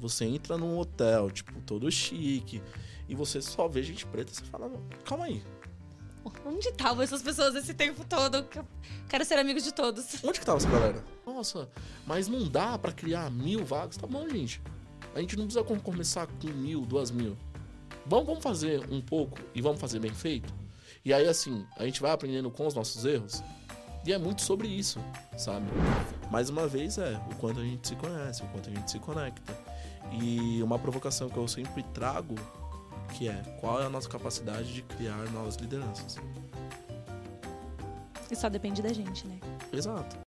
Você entra num hotel, tipo, todo chique, e você só vê gente preta, você fala, calma aí. Onde estavam essas pessoas esse tempo todo? Quero ser amigo de todos. Onde que tava essa galera? Nossa, mas não dá para criar mil vagas. Tá bom, gente. A gente não precisa começar com mil, duas mil. Vamos, vamos fazer um pouco e vamos fazer bem feito. E aí, assim, a gente vai aprendendo com os nossos erros. E é muito sobre isso, sabe? Mais uma vez é o quanto a gente se conhece, o quanto a gente se conecta. E uma provocação que eu sempre trago, que é qual é a nossa capacidade de criar novas lideranças. E só depende da gente, né? Exato.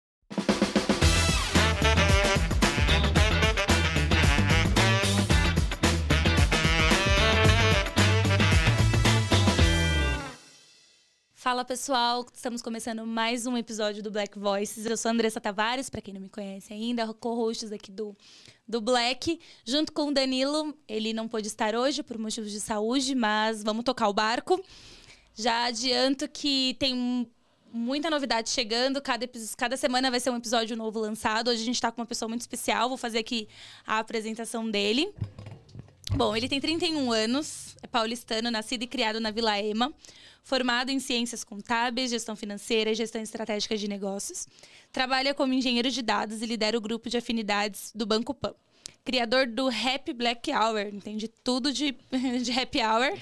Fala pessoal, estamos começando mais um episódio do Black Voices. Eu sou a Andressa Tavares, para quem não me conhece ainda, co-host aqui do, do Black, junto com o Danilo. Ele não pôde estar hoje por motivos de saúde, mas vamos tocar o barco. Já adianto que tem muita novidade chegando. Cada, cada semana vai ser um episódio novo lançado. Hoje a gente está com uma pessoa muito especial. Vou fazer aqui a apresentação dele. Bom, ele tem 31 anos, é paulistano, nascido e criado na Vila Ema, formado em ciências contábeis, gestão financeira e gestão estratégica de negócios. Trabalha como engenheiro de dados e lidera o grupo de afinidades do Banco Pan. Criador do Happy Black Hour, entende tudo de, de Happy Hour.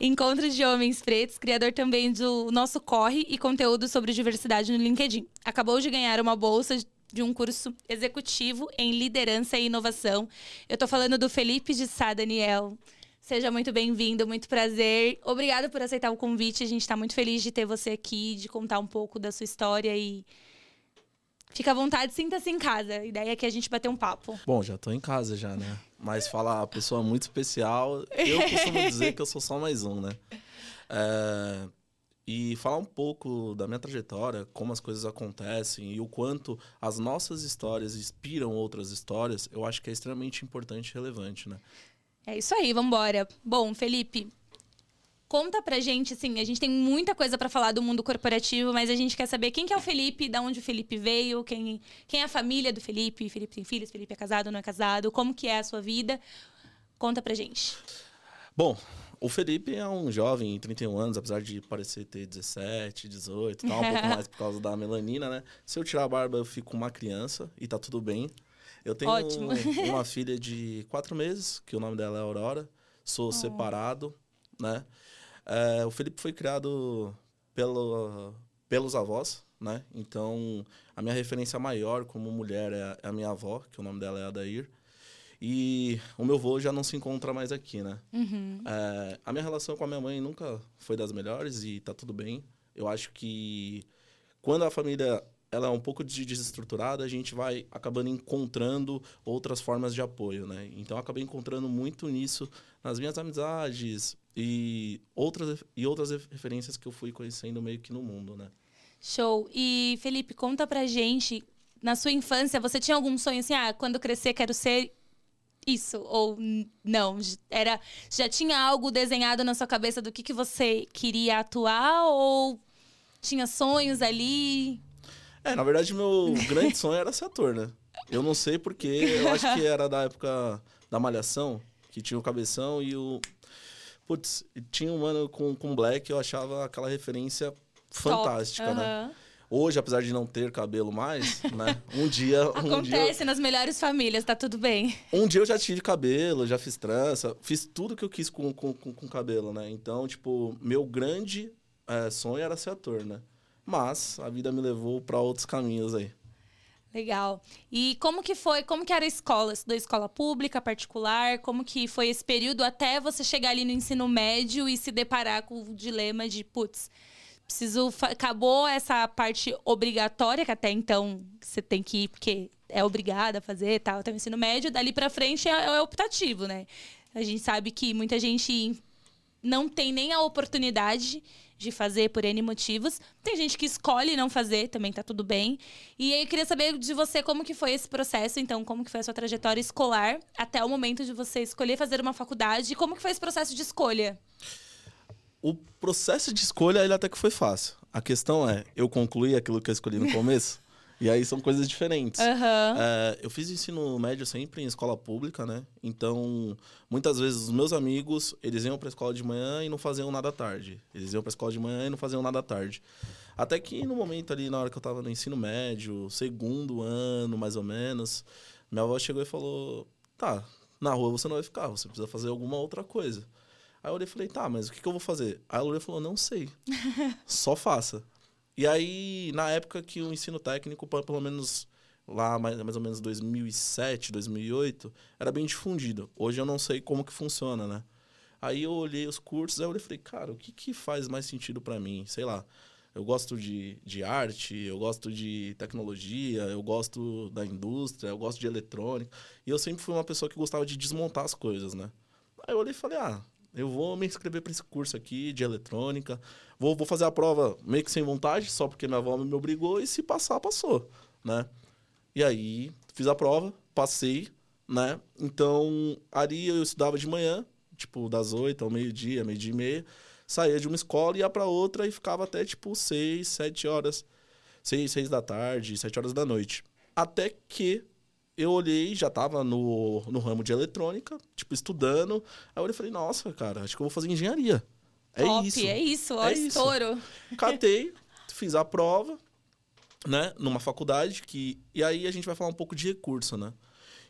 Encontros de homens pretos, criador também do Nosso Corre e conteúdo sobre diversidade no LinkedIn. Acabou de ganhar uma bolsa de um curso executivo em liderança e inovação. Eu estou falando do Felipe de Sá Daniel. Seja muito bem-vindo, muito prazer. Obrigada por aceitar o convite. A gente está muito feliz de ter você aqui, de contar um pouco da sua história e Fica à vontade, sinta-se em casa. A ideia é que a gente bater um papo. Bom, já estou em casa já, né? Mas falar pessoa muito especial, eu costumo dizer que eu sou só mais um, né? É, e falar um pouco da minha trajetória, como as coisas acontecem e o quanto as nossas histórias inspiram outras histórias, eu acho que é extremamente importante e relevante, né? É isso aí, vamos embora. Bom, Felipe, conta pra gente, assim, a gente tem muita coisa para falar do mundo corporativo, mas a gente quer saber quem que é o Felipe, da onde o Felipe veio, quem, quem é a família do Felipe, Felipe tem filhos, Felipe é casado, não é casado, como que é a sua vida. Conta pra gente. Bom, o Felipe é um jovem, 31 anos, apesar de parecer ter 17, 18, tal, um pouco mais por causa da melanina, né? Se eu tirar a barba, eu fico uma criança e tá tudo bem. Eu tenho Ótimo. uma filha de quatro meses, que o nome dela é Aurora. Sou oh. separado, né? É, o Felipe foi criado pelo, pelos avós, né? Então, a minha referência maior como mulher é a minha avó, que o nome dela é Adair. E o meu avô já não se encontra mais aqui, né? Uhum. É, a minha relação com a minha mãe nunca foi das melhores e tá tudo bem. Eu acho que quando a família ela é um pouco desestruturada, a gente vai acabando encontrando outras formas de apoio, né? Então eu acabei encontrando muito nisso nas minhas amizades e outras e outras referências que eu fui conhecendo meio que no mundo, né? Show. E Felipe, conta pra gente, na sua infância, você tinha algum sonho assim, ah, quando crescer quero ser isso ou não? Era já tinha algo desenhado na sua cabeça do que, que você queria atuar ou tinha sonhos ali? É, na verdade meu grande sonho era ser ator, né? Eu não sei porque, eu acho que era da época da Malhação, que tinha o cabeção e o putz, tinha um mano com com black, eu achava aquela referência fantástica, uhum. né? Hoje, apesar de não ter cabelo mais, né? Um dia. Acontece um dia, nas melhores famílias, tá tudo bem. Um dia eu já tive cabelo, já fiz trança, fiz tudo que eu quis com, com, com, com cabelo, né? Então, tipo, meu grande é, sonho era ser ator, né? Mas a vida me levou para outros caminhos aí. Legal. E como que foi, como que era a escola? Estudou escola pública, particular? Como que foi esse período até você chegar ali no ensino médio e se deparar com o dilema de, putz, preciso. Acabou essa parte obrigatória, que até então você tem que ir, porque é obrigada a fazer tal, até o ensino médio. Dali para frente é, é optativo, né? A gente sabe que muita gente não tem nem a oportunidade de fazer por N motivos. Tem gente que escolhe não fazer, também tá tudo bem. E aí eu queria saber de você como que foi esse processo, então, como que foi a sua trajetória escolar até o momento de você escolher fazer uma faculdade e como que foi esse processo de escolha? O processo de escolha ele até que foi fácil. A questão é, eu concluí aquilo que eu escolhi no começo. E aí são coisas diferentes. Aham. É, eu fiz ensino médio sempre em escola pública, né? Então, muitas vezes os meus amigos, eles iam pra escola de manhã e não faziam nada à tarde. Eles iam pra escola de manhã e não faziam nada à tarde. Até que no momento ali, na hora que eu tava no ensino médio, segundo ano, mais ou menos, minha avó chegou e falou: Tá, na rua você não vai ficar, você precisa fazer alguma outra coisa. Aí eu olhei e falei: Tá, mas o que, que eu vou fazer? Aí a Lúlia falou: Não sei. Só faça. E aí, na época que o ensino técnico, pelo menos lá mais, mais ou menos 2007, 2008, era bem difundido. Hoje eu não sei como que funciona, né? Aí eu olhei os cursos, aí eu olhei e falei, cara, o que, que faz mais sentido pra mim? Sei lá, eu gosto de, de arte, eu gosto de tecnologia, eu gosto da indústria, eu gosto de eletrônica. E eu sempre fui uma pessoa que gostava de desmontar as coisas, né? Aí eu olhei e falei, ah, eu vou me inscrever para esse curso aqui de eletrônica. Vou, vou fazer a prova meio que sem vontade, só porque minha avó me obrigou, e se passar, passou, né? E aí, fiz a prova, passei, né? Então, ali eu estudava de manhã, tipo, das oito ao meio-dia, meio-dia e meia. Saía de uma escola, ia para outra e ficava até, tipo, seis, sete horas. Seis, seis da tarde, sete horas da noite. Até que eu olhei, já tava no, no ramo de eletrônica, tipo, estudando. Aí eu olhei e falei, nossa, cara, acho que eu vou fazer engenharia. É Top, isso. é isso, ó, É isso. estouro. Catei, fiz a prova, né, numa faculdade que e aí a gente vai falar um pouco de recurso, né?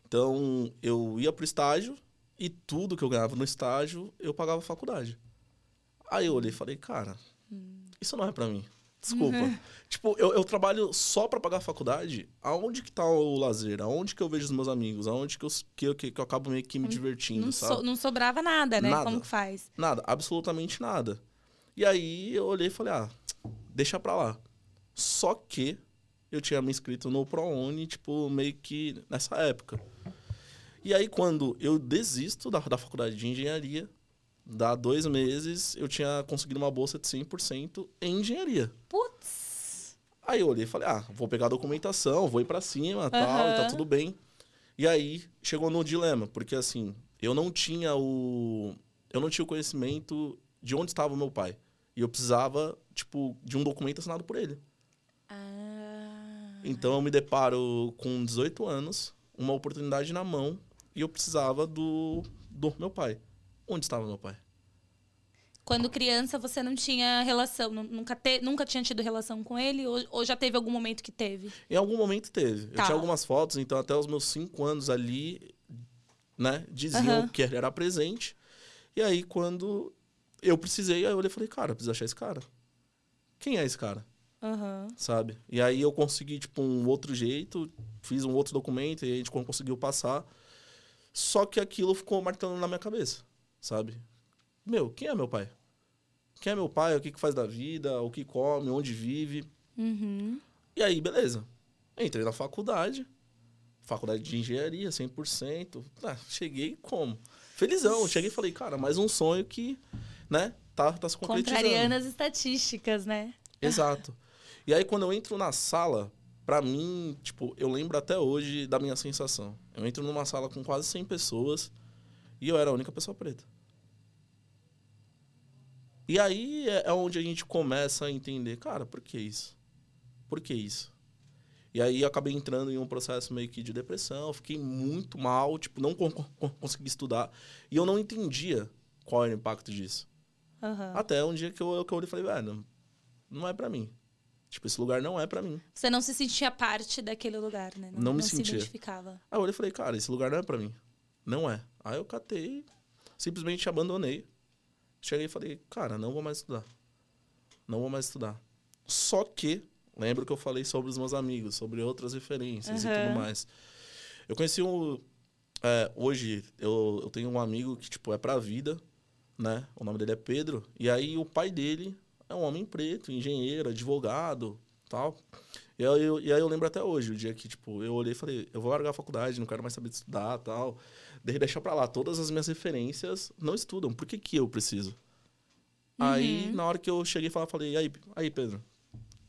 Então, eu ia pro estágio e tudo que eu ganhava no estágio, eu pagava a faculdade. Aí eu olhei e falei, cara, isso não é pra mim. Desculpa. Tipo, eu, eu trabalho só pra pagar a faculdade. Aonde que tá o lazer? Aonde que eu vejo os meus amigos? Aonde que eu, que eu, que eu acabo meio que me divertindo, Não, sabe? so- não sobrava nada, né? Nada. Como que faz? Nada, absolutamente nada. E aí eu olhei e falei, ah, deixa pra lá. Só que eu tinha me inscrito no ProUni, tipo, meio que nessa época. E aí quando eu desisto da, da faculdade de engenharia, dá dois meses, eu tinha conseguido uma bolsa de 100% em engenharia. Putz. Aí eu olhei e falei, ah, vou pegar a documentação, vou ir pra cima, tal, e tá tudo bem. E aí chegou no dilema, porque assim, eu não tinha o eu não tinha o conhecimento de onde estava o meu pai. E eu precisava, tipo, de um documento assinado por ele. Ah. Então eu me deparo com 18 anos, uma oportunidade na mão, e eu precisava do do meu pai. Onde estava meu pai? Quando criança, você não tinha relação, nu- nunca, te, nunca tinha tido relação com ele? Ou, ou já teve algum momento que teve? Em algum momento teve. Eu Tá. tinha algumas fotos, então até os meus cinco anos ali, né, diziam Aham. que ele era presente. E aí, quando eu precisei, aí eu olhei e falei, cara, eu preciso achar esse cara. Quem é esse cara? Aham. Sabe? E aí eu consegui, tipo, um outro jeito, fiz um outro documento e a gente conseguiu passar. Só que aquilo ficou martelando na minha cabeça, sabe? Meu, quem é meu pai? Quem é meu pai? O que, que faz da vida? O que come? Onde vive? Uhum. E aí, beleza. Entrei na faculdade. Faculdade de engenharia, 100%. Ah, cheguei como? Felizão. Cheguei e falei, cara, mais um sonho que, né, tá, tá se concretizando. Contrariando as estatísticas, né? Exato. E aí, quando eu entro na sala, pra mim, tipo, eu lembro até hoje da minha sensação. Eu entro numa sala com quase 100 pessoas e eu era a única pessoa preta. E aí é é onde a gente começa a entender, cara, por que isso? Por que isso? E aí eu acabei entrando em um processo meio que de depressão, fiquei muito mal, tipo, não con- con- consegui estudar. E eu não entendia qual era o impacto disso. Aham. Até um dia que eu, que eu olhei e falei, velho, não é pra mim. Tipo, esse lugar não é pra mim. Você não se sentia parte daquele lugar, né? Não me se sentia. identificava. Aí eu olhei e falei, cara, esse lugar não é pra mim. Não é. Aí eu catei, simplesmente abandonei. Cheguei e falei, cara, não vou mais estudar. Não vou mais estudar. Só que, lembro que eu falei sobre os meus amigos, sobre outras referências e Aham. tudo mais. Eu conheci um. é, hoje, eu, eu tenho um amigo que, tipo, é pra vida, né? O nome dele é Pedro. E aí o pai dele é um homem preto, engenheiro, advogado, tal. E aí, eu, e aí eu lembro até hoje, o dia que, tipo, eu olhei e falei, eu vou largar a faculdade, não quero mais saber de estudar, tal. Daí deixa pra lá, todas as minhas referências não estudam, por que que eu preciso? Aí, na hora que eu cheguei e falei, aí, aí, Pedro,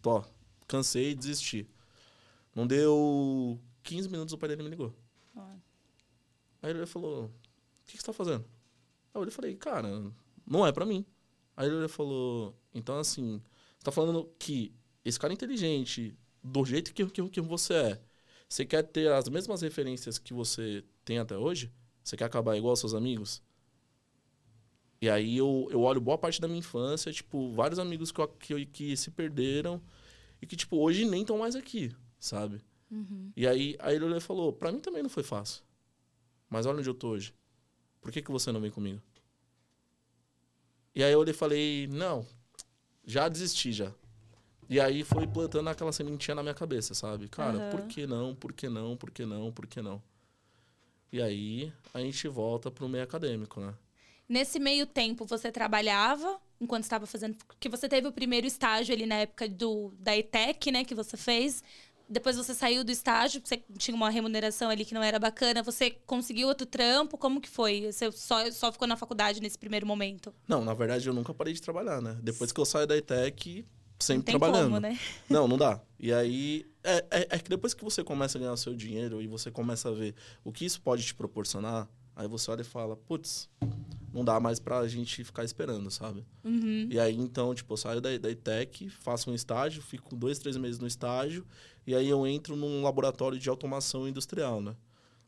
tô, cansei, desisti. Não deu 15 minutos, o pai dele me ligou. Aí ele falou, o que, que você tá fazendo? Aí eu falei, cara, não é pra mim. Aí ele falou, então assim, você tá falando que esse cara inteligente, do jeito que, que, que você é, você quer ter as mesmas referências que você tem até hoje? Você quer acabar igual aos seus amigos? E aí eu, eu olho boa parte da minha infância, tipo, vários amigos que, eu, que, que se perderam e que, tipo, hoje nem estão mais aqui, sabe? Uhum. E aí, aí ele olhou e falou, pra mim também não foi fácil. Mas olha onde eu tô hoje. Por que, que você não vem comigo? E aí eu olhei e falei, não, já desisti já. E aí foi plantando aquela sementinha na minha cabeça, sabe? Cara, Aham. por que não? Por que não? Por que não? Por que não? E aí a gente volta pro meio acadêmico, né? Nesse meio tempo, você trabalhava enquanto estava fazendo. Que você teve o primeiro estágio ali na época do, da ETEC, né? Que você fez. Depois você saiu do estágio, você tinha uma remuneração ali que não era bacana. Você conseguiu outro trampo? Como que foi? Você só, só ficou na faculdade nesse primeiro momento? Não, na verdade eu nunca parei de trabalhar, né? Depois que eu saio da ETEC, sempre não trabalhando. como, né? Não, não dá. E aí, é, é, é que depois que você começa a ganhar o seu dinheiro e você começa a ver o que isso pode te proporcionar, aí você olha e fala, putz, não dá mais pra gente ficar esperando, sabe? Uhum. E aí, então, tipo, eu saio da, da ITEC, faço um estágio, fico dois, três meses no estágio, e aí eu entro num laboratório de automação industrial, né?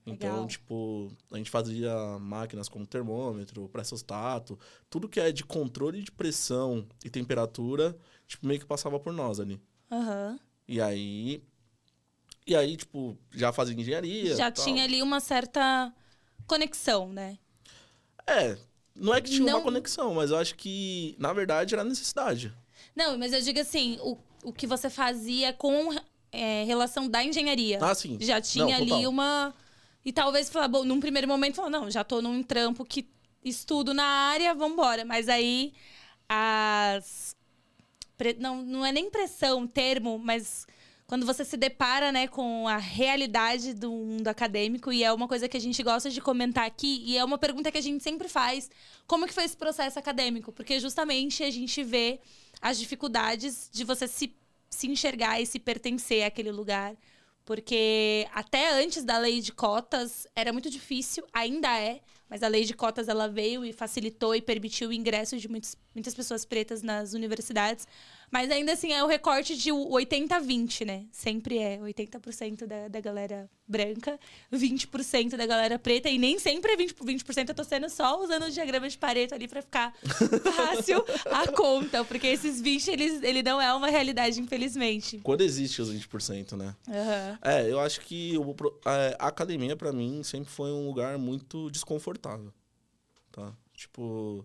Então, Legal. tipo, a gente fazia máquinas como termômetro, pressostato, tudo que é de controle de pressão e temperatura, tipo, meio que passava por nós ali. Aham. E aí. E aí, tipo, já fazia engenharia. Já tal. tinha ali uma certa conexão, né? É, não é que tinha Não- uma conexão, mas eu acho que, na verdade, era necessidade. Não, mas eu digo assim, o, o que você fazia com é, relação da engenharia. Ah, sim. Já tinha Não, ali total. uma. E talvez falar, bom, num primeiro momento, falar, não, já tô num trampo que estudo na área, vambora. Mas aí as. Não, não é nem pressão, termo, mas quando você se depara né, com a realidade do mundo acadêmico, e é uma coisa que a gente gosta de comentar aqui, e é uma pergunta que a gente sempre faz: como que foi esse processo acadêmico? Porque justamente a gente vê as dificuldades de você se, se enxergar e se pertencer àquele lugar. Porque até antes da lei de cotas era muito difícil, ainda é, mas a lei de cotas ela veio e facilitou e permitiu o ingresso de muitos, muitas pessoas pretas nas universidades. Mas ainda assim é o recorte de 80-20, né? Sempre é 80% da, da galera branca, 20% da galera preta, e nem sempre é 20%, 20% eu tô sendo só usando o diagrama de Pareto ali pra ficar fácil a conta, porque esses 20 eles, ele não é uma realidade, infelizmente. Quando existe os 20%, né? Aham. É, eu acho que é, a academia, pra mim, sempre foi um lugar muito desconfortável. Tá? Tipo.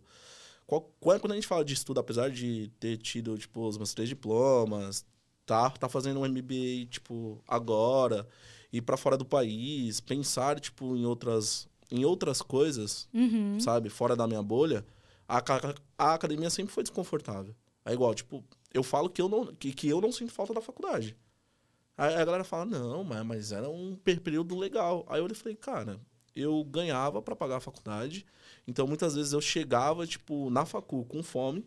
Qual- Quando a gente fala de estudo, apesar de ter tido, tipo, os meus três diplomas, tá, tá fazendo um MBA, tipo, agora, ir pra fora do país, pensar, tipo, em outras, em outras coisas, Uhum. sabe, fora da minha bolha, a, a academia sempre foi desconfortável. É igual, tipo, eu falo que eu não, que, que eu não sinto falta da faculdade. Aí a galera fala, não, mas, mas era um per- período legal. Aí eu falei, cara, eu ganhava pra pagar a faculdade, então muitas vezes eu chegava, tipo, na facu com fome,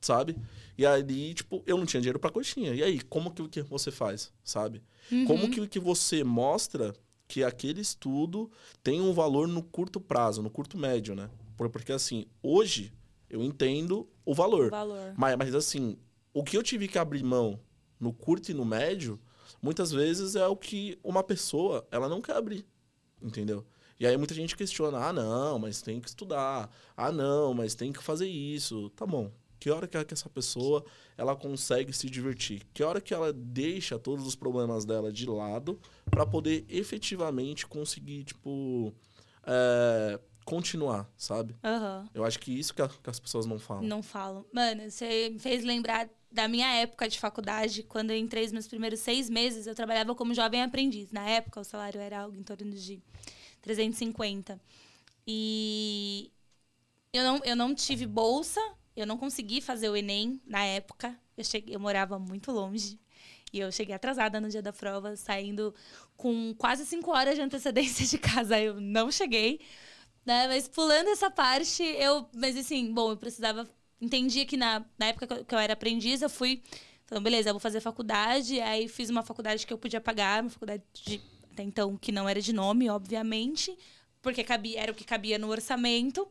sabe? E ali, tipo, eu não tinha dinheiro pra coxinha. E aí, como que, que você faz, sabe? Como que, que você mostra que aquele estudo tem um valor no curto prazo, no curto médio, né? Por- Porque assim, hoje eu entendo o valor. Valor. Mas, mas assim, o que eu tive que abrir mão no curto e no médio, muitas vezes é o que uma pessoa, ela não quer abrir, entendeu? E aí muita gente questiona, ah, não, mas tem que estudar. Ah, não, mas tem que fazer isso. Tá bom. Que hora que, que essa pessoa, ela consegue se divertir? Que hora que ela deixa todos os problemas dela de lado para poder efetivamente conseguir, tipo, é, continuar, sabe? Aham. Eu acho que isso que, a- que as pessoas não falam. Não falo. Mano, você me fez lembrar da minha época de faculdade, quando eu entrei os meus primeiros seis meses, eu trabalhava como jovem aprendiz. Na época, o salário era algo em torno de 350. E eu não, eu não tive bolsa, eu não consegui fazer o Enem na época. Eu, cheguei, eu morava muito longe. E eu cheguei atrasada no dia da prova, saindo com quase cinco horas de antecedência de casa. Eu não cheguei. Né? Mas pulando essa parte, eu. Mas assim, bom, eu precisava. Entendia que na, na época que eu- era aprendiz, eu fui. Falando, beleza, eu vou fazer faculdade. Aí fiz uma faculdade que eu podia pagar, uma faculdade de, até então que não era de nome, obviamente, porque cabia, era o que cabia no orçamento.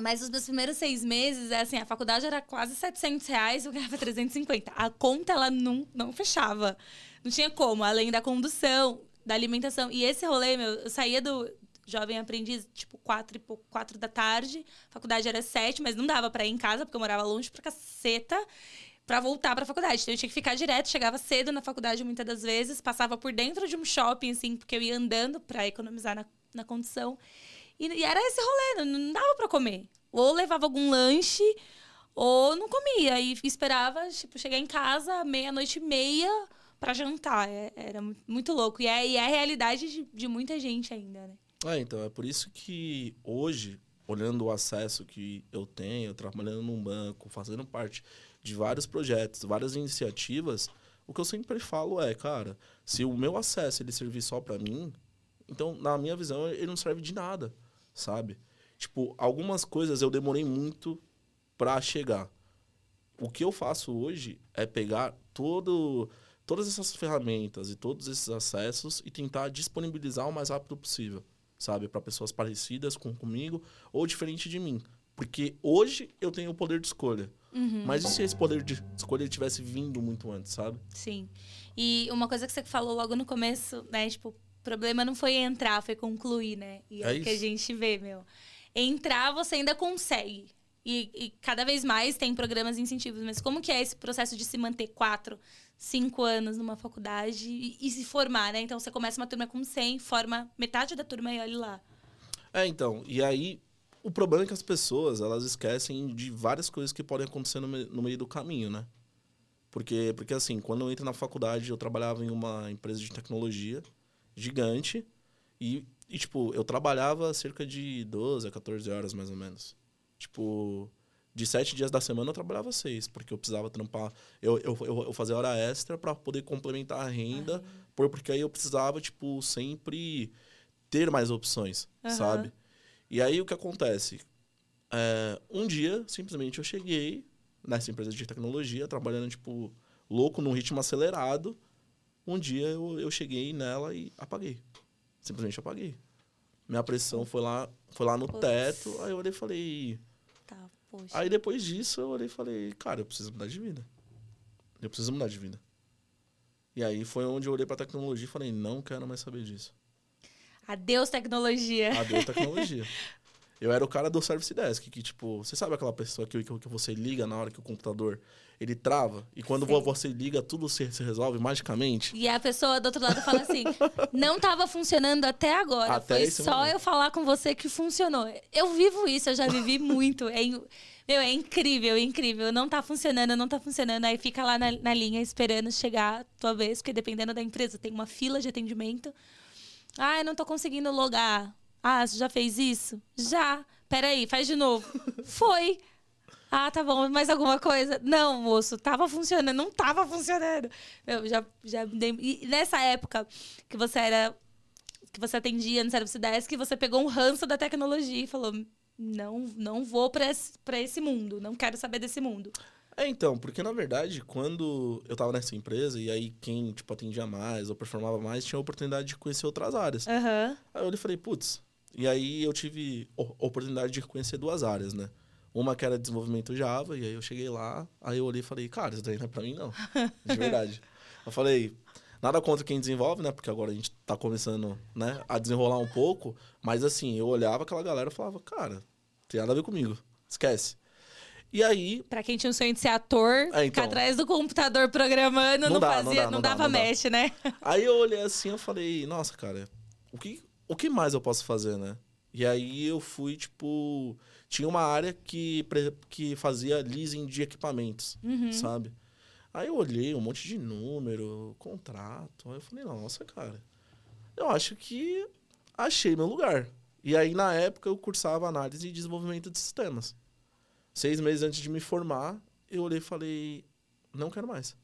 Mas os meus primeiros seis meses, é assim, a faculdade era quase 700 reais, eu ganhava 350. A conta, ela não, não fechava. Não tinha como, além da condução, da alimentação. E esse rolê, meu, eu saía do jovem aprendiz, tipo, quatro e pouco, quatro da tarde. A faculdade era sete, mas não dava pra ir em casa, porque eu morava longe pra caceta para voltar para a faculdade. Então eu tinha que ficar direto, chegava cedo na faculdade muitas das vezes, passava por dentro de um shopping, assim, porque eu ia andando para economizar na, na condição. E, e, era esse rolê, não, dava para comer. Ou levava algum lanche, ou não comia. E esperava, tipo, chegar em casa meia-noite e meia para jantar. É, era muito louco. E é, e é a realidade de, de muita gente ainda, né? É, então, é por isso que hoje, olhando o acesso que eu tenho, trabalhando num banco, fazendo parte de vários projetos, várias iniciativas, o que eu sempre falo é, cara, se o meu acesso ele servir só para mim, então, na minha visão, ele não serve de nada, sabe? Tipo, algumas coisas eu demorei muito para chegar. O que eu faço hoje é pegar todo, todas essas ferramentas e todos esses acessos e tentar disponibilizar o mais rápido possível, sabe? Para pessoas parecidas com, comigo ou diferente de mim. Porque hoje eu tenho o poder de escolha. Uhum. Mas e se esse poder de escolha tivesse vindo muito antes, sabe? Sim. E uma coisa que você falou logo no começo, né? Tipo, o problema não foi entrar, foi concluir, né? E é, é o que a gente vê, meu. Entrar, você ainda consegue. E, e, cada vez mais tem programas e incentivos. Mas como que é esse processo de se manter quatro, cinco anos numa faculdade e, e se formar, né? Então, você começa uma turma com 100, forma metade da turma e olha lá. É, então. E aí, o problema é que as pessoas, elas esquecem de várias coisas que podem acontecer no, me no meio do caminho, né? Porque, porque, assim, quando eu entrei na faculdade, eu trabalhava em uma empresa de tecnologia gigante e, e, tipo, eu trabalhava cerca de 12 a 14 horas, mais ou menos. Tipo, de sete dias da semana eu trabalhava seis, porque eu precisava trampar. Eu, eu, eu, eu fazia hora extra para poder complementar a renda, por, porque aí eu precisava, tipo, sempre ter mais opções, uhum. sabe? E aí o que acontece? É, um dia, simplesmente, eu cheguei nessa empresa de tecnologia, trabalhando, tipo, louco, num ritmo acelerado. Um dia eu, eu cheguei nela e apaguei. Simplesmente apaguei. Minha pressão foi lá, foi lá no Poxa. teto, aí eu olhei e falei. Tá. Aí depois disso eu olhei e falei, cara, eu preciso mudar de vida. Eu preciso mudar de vida. E aí foi onde eu olhei pra tecnologia e falei, não quero mais saber disso. Adeus tecnologia. Adeus tecnologia. Eu era o cara do service desk, que tipo, você sabe aquela pessoa que, que, você liga na hora que o computador ele trava e quando você liga tudo se, se resolve magicamente. E a pessoa do outro lado fala assim: "Não estava funcionando até agora, até foi só momento. eu falar com você que funcionou". Eu vivo isso, eu já vivi muito. É, meu, é incrível, é incrível. Não tá funcionando, não tá funcionando. Aí fica lá na, na linha esperando chegar a tua vez, porque dependendo da empresa tem uma fila de atendimento. Ah, eu não tô conseguindo logar. Ah, você já fez isso? Já. Peraí, faz de novo. Foi. Ah, tá bom. Mais alguma coisa? Não, moço, tava funcionando. Não tava funcionando. Eu já, já dei... E nessa época que você era. Que você atendia no Service Desk, você pegou um ranço da tecnologia e falou: não, não vou para esse, pra esse mundo, não quero saber desse mundo. É, então, porque na verdade, quando eu tava nessa empresa, e aí quem, tipo, atendia mais ou performava mais, tinha a oportunidade de conhecer outras áreas. Uhum. Aí eu falei, putz. E aí eu tive a oportunidade de conhecer duas áreas, né? Uma que era desenvolvimento Java, e aí eu cheguei lá, aí eu olhei e falei, cara, isso daí não é pra mim, não. De verdade. eu falei, nada contra quem desenvolve, né? Porque agora a gente tá começando, né, a desenrolar um pouco. Mas assim, eu olhava aquela galera e falava, cara, tem nada a ver comigo. Esquece. E aí. Pra quem tinha um sonho de ser ator, é, então, ficar atrás do computador programando, não, não dá, fazia, não, dá, não, não dava mexe, né? Aí eu olhei assim eu falei, nossa, cara, o que, o que mais eu posso fazer, né? E aí eu fui, tipo. Tinha uma área que, que fazia leasing de equipamentos, uhum. sabe? Aí eu olhei um monte de número, contrato. Aí eu falei, nossa, cara, eu acho que achei meu lugar. E aí, na época, eu cursava análise e desenvolvimento de sistemas. Seis meses antes de me formar, eu olhei e falei, não quero mais.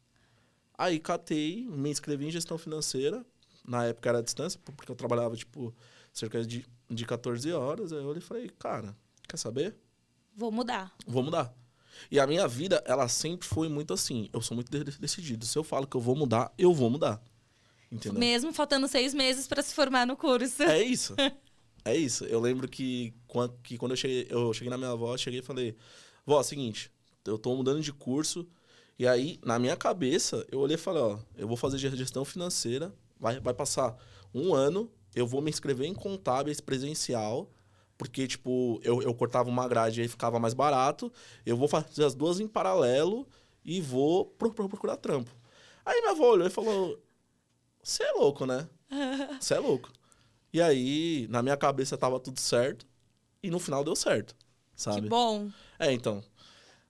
Aí catei, me inscrevi em gestão financeira. Na época era à distância, porque eu trabalhava, tipo, cerca de, de 14 horas. Aí eu olhei e falei, cara, quer saber? Vou mudar. Vou mudar. E a minha vida, ela sempre foi muito assim. Eu sou muito decidido. Se eu falo que eu vou mudar, eu vou mudar. Entendeu? Mesmo faltando seis meses para se formar no curso. É isso. É isso. Eu lembro que quando, que quando eu, cheguei, eu cheguei na minha avó, cheguei e falei: Vó, é seguinte, eu tô mudando de curso. E aí, na minha cabeça, eu olhei e falei: Ó, eu vou fazer gestão financeira, vai, vai passar um ano, eu vou me inscrever em contábeis presencial. Porque, tipo, eu, eu cortava uma grade e aí ficava mais barato. Eu vou fazer as duas em paralelo e vou pro, pro, procurar trampo. Aí minha avó olhou e falou: Você é louco, né? Você é louco. E aí, na minha cabeça tava tudo certo. E no final deu certo. Sabe? Que bom. É, então.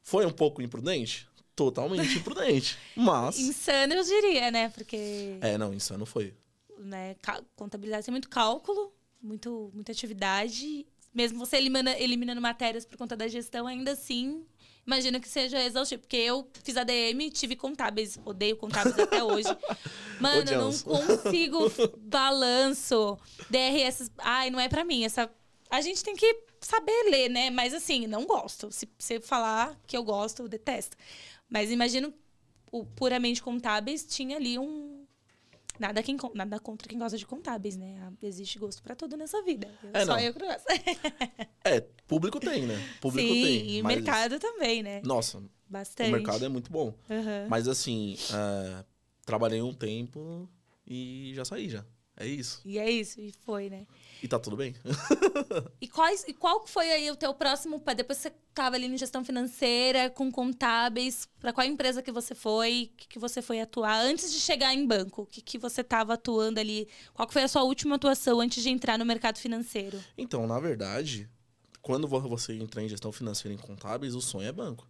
Foi um pouco imprudente? Totalmente imprudente. Mas. Insano, eu diria, né? Porque. É, não, insano foi. Né, contabilidade tem muito cálculo, muito, muita atividade. Mesmo você elimina, eliminando matérias por conta da gestão, ainda assim imagino que seja exaustivo. Porque eu fiz ADM, tive contábeis, odeio contábeis até hoje. Mano, eu não consigo balanço, DRS. Ai, não é para mim. Essa... A gente tem que saber ler, né? Mas assim, não gosto. Se você falar que eu gosto, eu detesto. Mas imagino o puramente contábeis tinha ali um, Nada, quem, nada contra quem gosta de contábeis, né? Ah, existe gosto para tudo nessa vida. Eu, é, só não. eu que gosto. é, público tem, né? Público Sim, tem. E mercado também, né? Nossa. Bastante. O mercado é muito bom. Uhum. Mas assim, é, trabalhei um tempo e já saí já. É isso. E é isso, e foi, né? E tá tudo bem. e, quais, e qual foi aí o teu próximo... Depois você estava ali em gestão financeira, com contábeis, para qual empresa que você foi? que, que você foi atuar? Antes de chegar em banco, o que, que você estava atuando ali? Qual foi a sua última atuação antes de entrar no mercado financeiro? Então, na verdade, quando você entra em gestão financeira em contábeis, o sonho é banco.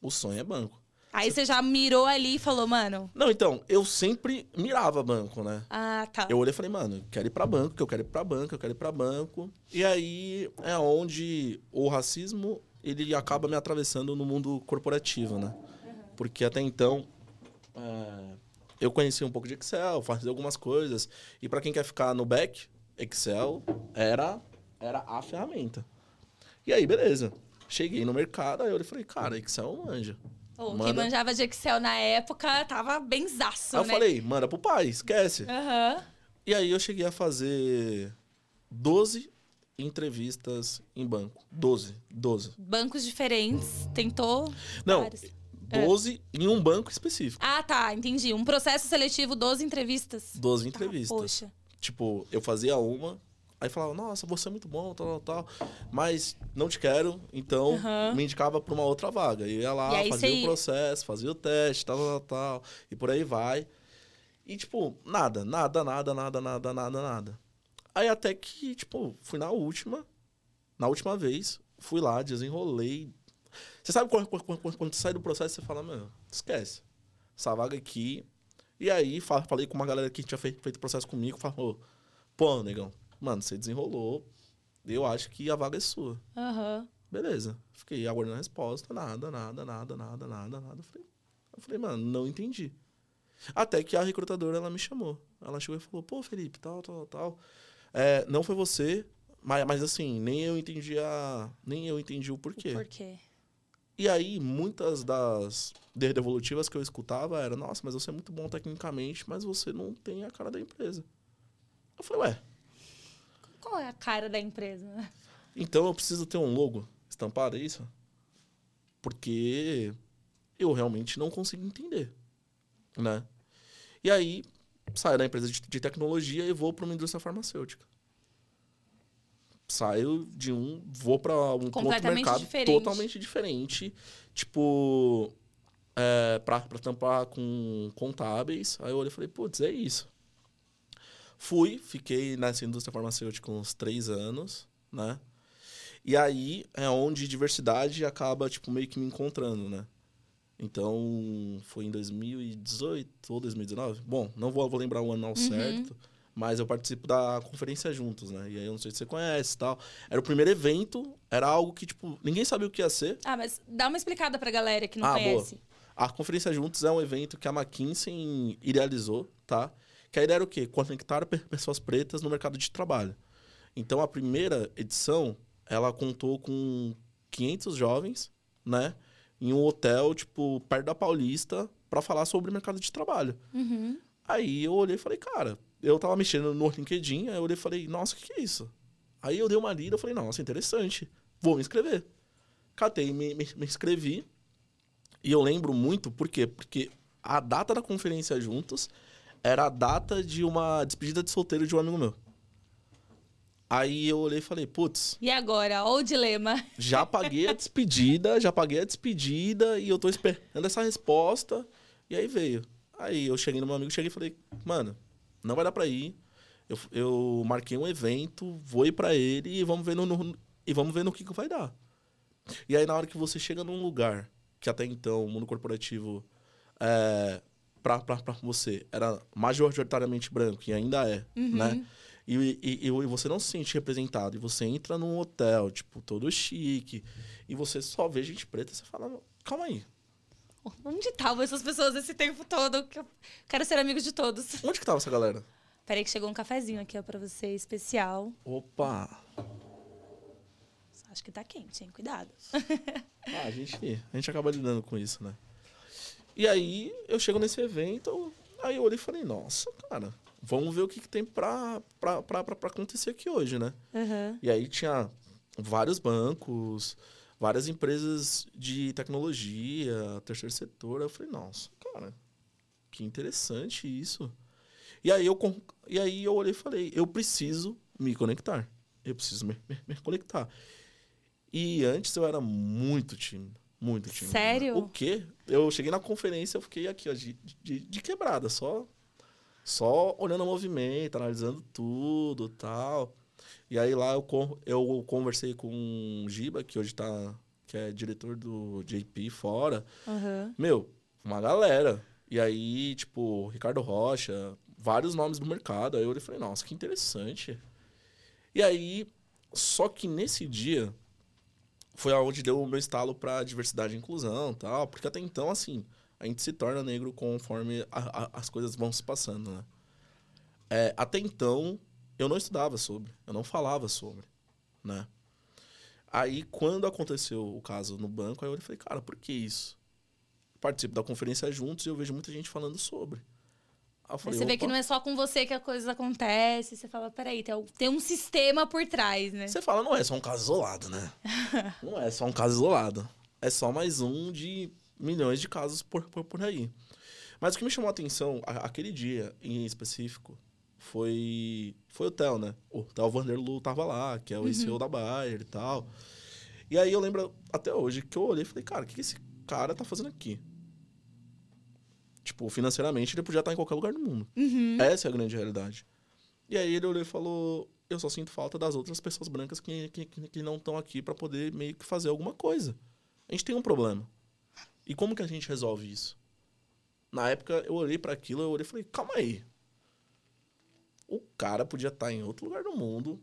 O sonho é banco. Aí você já mirou ali e falou, mano. Não, então, eu sempre mirava banco, né? Ah, tá. Eu olhei e falei, mano, eu quero ir pra banco, que eu quero ir pra banco, eu quero ir pra banco. E aí é onde o racismo ele acaba me atravessando no mundo corporativo, né? Porque até então é, eu conhecia um pouco de Excel, fazia algumas coisas. E para quem quer ficar no back, Excel era, era a ferramenta. E aí, beleza. Cheguei no mercado, aí eu falei, cara, Excel manja. Oh, manda... Quem manjava de Excel na época tava benzaço, aí né? eu falei, manda pro pai, esquece. Uhum. E aí eu cheguei a fazer 12 entrevistas em banco. 12, 12. Bancos diferentes, tentou Não, vários. 12 é. em um banco específico. Ah, tá, entendi. Um processo seletivo, 12 entrevistas. 12 entrevistas. Ah, poxa. Tipo, eu fazia uma, Aí falava, nossa, você é muito bom, tal, tal, tal. Mas não te quero, então uhum. me indicava para uma outra vaga. Ia lá, fazia o processo, fazia o teste, tal, tal, tal. E por aí vai. E, tipo, nada, nada, nada, nada, nada, nada, nada. Aí até que, tipo, fui na última, na última vez, fui lá, desenrolei. Você sabe quando, quando, quando, quando sai do processo, você fala, meu, esquece. Essa vaga aqui. E aí, falei com uma galera que tinha feito, feito processo comigo, falou, pô, negão, Mano, você desenrolou. Eu acho que a vaga é sua. Uhum. Beleza. Fiquei aguardando a resposta. Nada, nada, nada, nada, nada, nada. Eu falei, eu falei, mano, não entendi. Até que a recrutadora, ela me chamou. Ela chegou e falou, pô, Felipe, tal, tal, tal. É, não foi você, mas, mas assim, nem eu entendi a... Nem eu entendi o porquê. O porquê. E aí, muitas das devolutivas que eu escutava era, nossa, mas você é muito bom tecnicamente, mas você não tem a cara da empresa. Eu falei, ué, qual é a cara da empresa? Então eu preciso ter um logo estampado, é isso? Porque eu realmente não consigo entender, né? E aí saio da empresa de, de tecnologia e vou para uma indústria farmacêutica. Saio de um, vou para um outro mercado diferente. totalmente diferente, tipo é, para tampar com contábeis. Aí eu olhei e falei, putz, é isso. Fui, fiquei nessa indústria farmacêutica uns três anos, né? E aí é onde diversidade acaba, tipo, meio que me encontrando, né? Então, foi em 2018 ou 2019? Bom, não vou, vou lembrar o ano ao uhum. certo, mas eu participo da conferência juntos, né? E aí eu não sei se você conhece e tal. Era o primeiro evento, era algo que, tipo, ninguém sabia o que ia ser. Ah, mas dá uma explicada pra galera que não ah, conhece. Boa. A Conferência Juntos é um evento que a McKinsey idealizou, tá? Que a ideia era o quê? Conectar pessoas pretas no mercado de trabalho. Então, a primeira edição, ela contou com 500 jovens, né? Em um hotel, tipo, perto da Paulista, para falar sobre o mercado de trabalho. Uhum. Aí eu olhei e falei, cara, eu tava mexendo no LinkedIn, aí eu olhei e falei, nossa, o que, que é isso? Aí eu dei uma lida, eu falei, nossa, interessante. Vou me inscrever. Catei, me, me, me inscrevi. E eu lembro muito, por quê? Porque a data da conferência juntos era a data de uma despedida de solteiro de um amigo meu. Aí eu olhei e falei, putz. E agora? Olha o dilema. Já paguei a despedida, já paguei a despedida e eu tô esperando essa resposta. E aí veio. Aí eu cheguei no meu amigo, cheguei e falei, mano, não vai dar pra ir. Eu, eu marquei um evento, vou ir pra ele e vamos ver no, no e vamos ver no que, que vai dar. E aí, na hora que você chega num lugar que até então o mundo corporativo é, pra você era majoritariamente branco, e ainda é, Uhum. né? E, e, e, e você não se sente representado. E você entra num hotel, tipo, todo chique, e você só vê gente preta, você fala, calma aí, Onde estavam essas pessoas esse tempo todo? Que eu quero ser amigo de todos. onde que tava essa galera? Peraí que chegou um cafezinho aqui ó, pra você, especial. Opa! Acho que tá quente, hein? Cuidado. Ah, a gente, a gente acaba lidando com isso, né? E aí, eu chego nesse evento, aí eu olhei e falei, nossa, cara, vamos ver o que, que tem pra, pra, pra, pra, acontecer aqui hoje, né? Uhum. E aí tinha vários bancos, várias empresas de tecnologia, terceiro setor. Eu falei, nossa, cara, que interessante isso. E aí eu, e aí eu olhei e falei, eu preciso me conectar. Eu preciso me, me- me conectar. E antes eu era muito tímido. Muito tímido. né? Sério? O quê? Eu cheguei na conferência, eu fiquei aqui, ó, de, de, de quebrada, só só olhando o movimento, analisando tudo tal. E aí lá eu, eu conversei com o Giba, que hoje tá. que é diretor do JP fora. Uhum. Meu, uma galera. E aí, tipo, Ricardo Rocha, vários nomes do mercado. Aí eu falei, nossa, que interessante. E aí, só que nesse dia foi aonde deu o meu estalo pra diversidade e inclusão tal. Porque até então, assim, a gente se torna negro conforme a- a- as coisas vão se passando, né? É, até então, eu não estudava sobre, eu não falava sobre, né? Aí, quando aconteceu o caso no banco, aí eu falei, cara, por que isso? Participo da conferência juntos e eu vejo muita gente falando sobre. Falei, você vê que não é só com você que a coisa acontece. Você fala, peraí, tem, um sistema por trás, né? Você fala, não é só um caso isolado, né? não é só um caso isolado. É só mais um de milhões de casos por, por, por aí. Mas o que me chamou a atenção, a- aquele dia em específico, foi, foi o Theo, né? O Theo Vanderlu tava lá, que é o CEO da Bayer e tal. E aí eu lembro até hoje que eu olhei e falei, cara, o que que esse cara tá fazendo aqui? Tipo, financeiramente ele podia estar em qualquer lugar do mundo. Uhum. Essa é a grande realidade. E aí ele olhou e falou: Eu só sinto falta das outras pessoas brancas que, que, que não estão aqui para poder meio que fazer alguma coisa. A gente tem um problema. E como que a gente resolve isso? Na época eu olhei para aquilo, eu olhei e falei: Calma aí. O cara podia estar em outro lugar do mundo,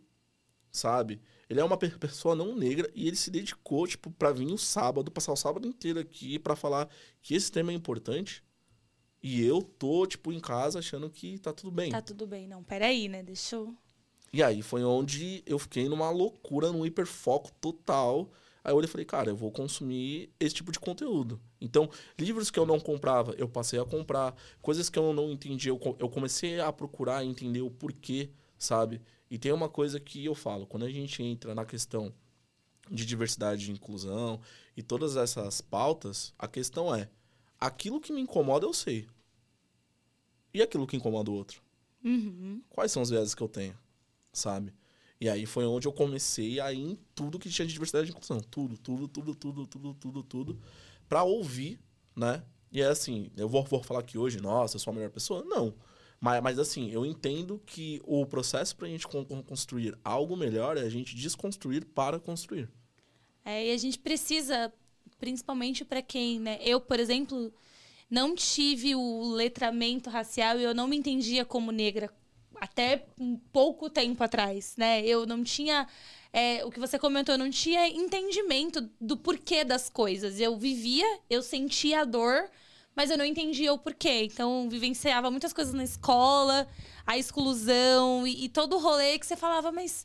sabe? Ele é uma pe- pessoa não negra e ele se dedicou, tipo, pra vir o sábado, passar o sábado inteiro aqui para falar que esse tema é importante. E eu tô, tipo, em casa achando que tá tudo bem. Tá tudo bem, não. Peraí, né? Deixa eu. E aí foi onde eu fiquei numa loucura, num hiperfoco total. Aí eu olhei e falei, cara, eu vou consumir esse tipo de conteúdo. Então, livros que eu não comprava, eu passei a comprar. Coisas que eu não entendi, eu, co- eu comecei a procurar entender o porquê, sabe? E tem uma coisa que eu falo, quando a gente entra na questão de diversidade e inclusão e todas essas pautas, a questão é, aquilo que me incomoda eu sei. E aquilo que incomoda o outro? Uhum. quais são os viéses que eu tenho, sabe? E aí foi onde eu comecei a ir em tudo que tinha de diversidade e inclusão. Tudo, tudo, tudo, tudo, tudo, tudo, tudo. Pra ouvir, né? E é assim, eu vou, vou falar que hoje, nossa, eu sou a melhor pessoa? Não. Mas, mas assim, eu entendo que o processo pra gente con- con- construir algo melhor é a gente desconstruir para construir. É, e a gente precisa, principalmente para quem, né? Eu, por exemplo, não tive o letramento racial e eu não me entendia como negra até um pouco tempo atrás, né? Eu não tinha é, o que você comentou, eu não tinha entendimento do porquê das coisas. Eu vivia, eu sentia a dor, mas eu não entendia o porquê. Então, vivenciava muitas coisas na escola, a exclusão e, e todo o rolê que você falava, mas.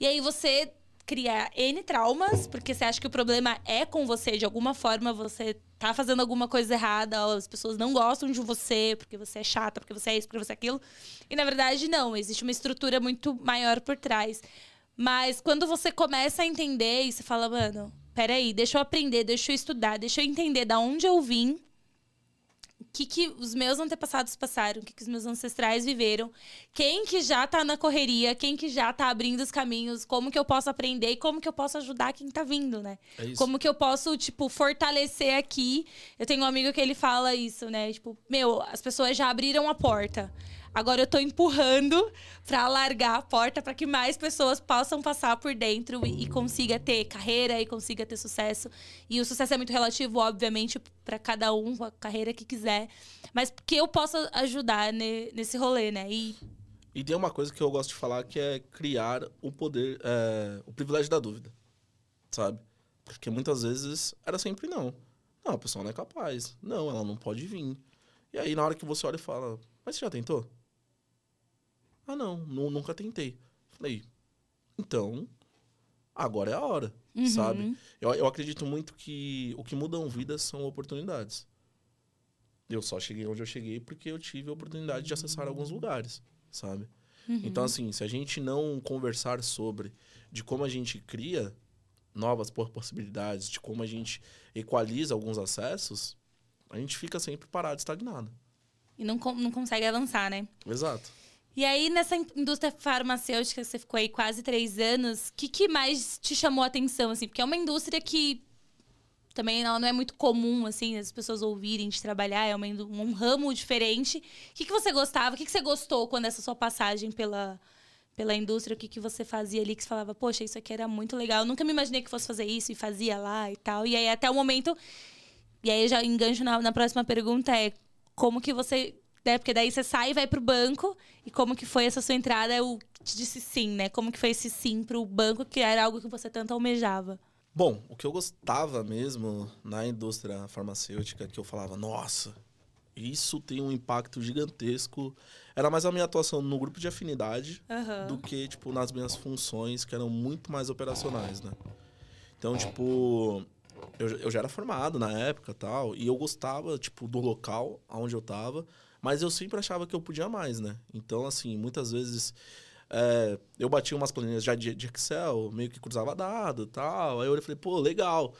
E aí você cria N traumas, porque você acha que o problema é com você, de alguma forma você tá fazendo alguma coisa errada, as pessoas não gostam de você, porque você é chata, porque você é isso, porque você é aquilo. E na verdade, não, existe uma estrutura muito maior por trás. Mas quando você começa a entender e você fala, mano, peraí, deixa eu aprender, deixa eu estudar, deixa eu entender da onde eu vim, que, que os meus antepassados passaram, o que, que os meus ancestrais viveram, quem que já tá na correria, quem que já tá abrindo os caminhos, como que eu posso aprender e como que eu posso ajudar quem tá vindo, né? É. Como que eu posso, tipo, fortalecer aqui. Eu tenho um amigo que ele fala isso, né? Tipo, meu, as pessoas já abriram a porta. Agora eu tô empurrando pra alargar a porta para que mais pessoas possam passar por dentro e, e, consiga ter carreira e consiga ter sucesso. E o sucesso é muito relativo, obviamente, para cada um, a carreira que quiser. Mas que eu possa ajudar ne, nesse rolê, né? E... e tem uma coisa que eu gosto de falar que é criar o poder, é, o privilégio da dúvida, sabe? Porque muitas vezes era sempre não. Não, a pessoa não é capaz. Não, ela não pode vir. E aí, na hora que você olha e fala, mas você já tentou? Ah, não, nunca tentei. Falei, então, agora é a hora, uhum. sabe? Eu, eu acredito muito que o que mudam vidas são oportunidades. Eu só cheguei onde eu cheguei porque eu tive a oportunidade de acessar alguns lugares, sabe? Uhum. Então, assim, se a gente não conversar sobre de como a gente cria novas possibilidades, de como a gente equaliza alguns acessos, a gente fica sempre parado, estagnado. E não, não consegue avançar, né? Exato. E aí, nessa indústria farmacêutica, você ficou aí quase três anos, o que, que mais te chamou a atenção, assim? Porque é uma indústria que também não, é muito comum, assim, as pessoas ouvirem de trabalhar, é um ramo diferente. O que, que você gostava? O que, que você gostou quando essa sua passagem pela, pela indústria? O que, que você fazia ali que você falava, poxa, isso aqui era muito legal. Eu nunca me imaginei que fosse fazer isso e fazia lá e tal. E aí, até o momento... E aí, já engancho na, na próxima pergunta, é como que você né? Porque daí você sai e vai pro banco. E como que foi essa sua entrada? Eu te disse sim, né? Como que foi esse sim pro banco, que era algo que você tanto almejava? Bom, o que eu gostava mesmo na indústria farmacêutica, que eu falava, nossa, isso tem um impacto gigantesco. Era mais a minha atuação no grupo de afinidade uhum. do que, tipo, nas minhas funções, que eram muito mais operacionais, né? Então, tipo, eu, eu já era formado na época tal, e eu gostava, tipo, do local onde eu tava. Mas eu sempre achava que eu podia mais, né? Então, assim, muitas vezes é, eu batia umas planilhas já de, de, Excel, meio que cruzava dado e tal. Aí eu falei, pô, legal.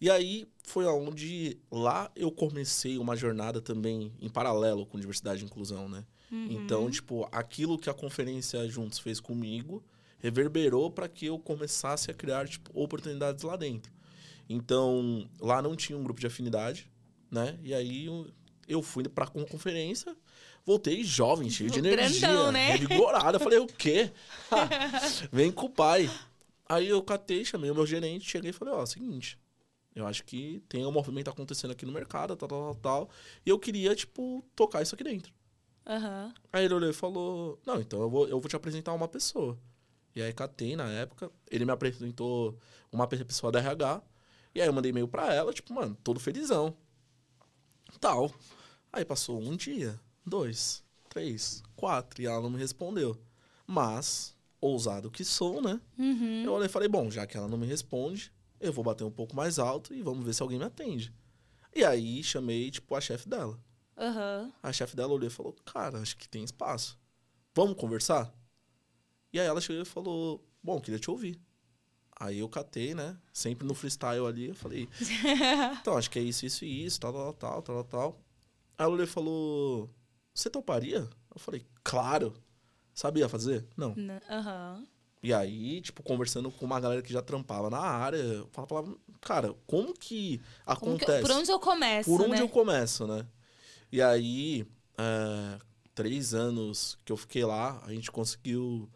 E aí foi onde lá eu comecei uma jornada também em paralelo com diversidade e inclusão, né? Uhum. Então, tipo, aquilo que a conferência Juntos fez comigo reverberou para que eu começasse a criar tipo, oportunidades lá dentro. Então, lá não tinha um grupo de afinidade, né? E aí eu fui pra uma conferência, voltei jovem, cheio de energia, Grandão, né? revigorado. Eu falei, o quê? Vem com o pai. Aí eu catei, chamei o meu gerente, cheguei e falei, ó, oh, seguinte, eu acho que tem um movimento acontecendo aqui no mercado, tal, tal, tal, tal. E eu queria, tipo, tocar isso aqui dentro. Uhum. Aí ele olhou e falou, não, então eu vou, eu vou te apresentar uma pessoa. E aí catei na época, ele me apresentou uma pessoa da RH. E aí eu mandei e-mail pra ela, tipo, mano, todo felizão. Tal. Aí passou um dia, dois, três, quatro, e ela não me respondeu. Mas, ousado que sou, né? Uhum. Eu olhei e falei, bom, já que ela não me responde, eu vou bater um pouco mais alto e vamos ver se alguém me atende. E aí chamei, tipo, a chefe dela. Uhum. A chefe dela olhou e falou, cara, acho que tem espaço. Vamos conversar? E aí ela chegou e falou, bom, queria te ouvir. Aí eu catei, né? Sempre no freestyle ali, eu falei, então, acho que é isso, isso e isso, tal, tal, tal, tal, tal. Aí a Lulê falou: Você toparia? Eu falei: Claro. Sabia fazer? Não. Aham. Uhum. E aí, tipo, conversando com uma galera que já trampava na área, eu falava, cara, como que acontece? Como que, por onde eu começo? Por onde né? eu começo, né? E aí, é, três anos que eu fiquei lá, a gente conseguiu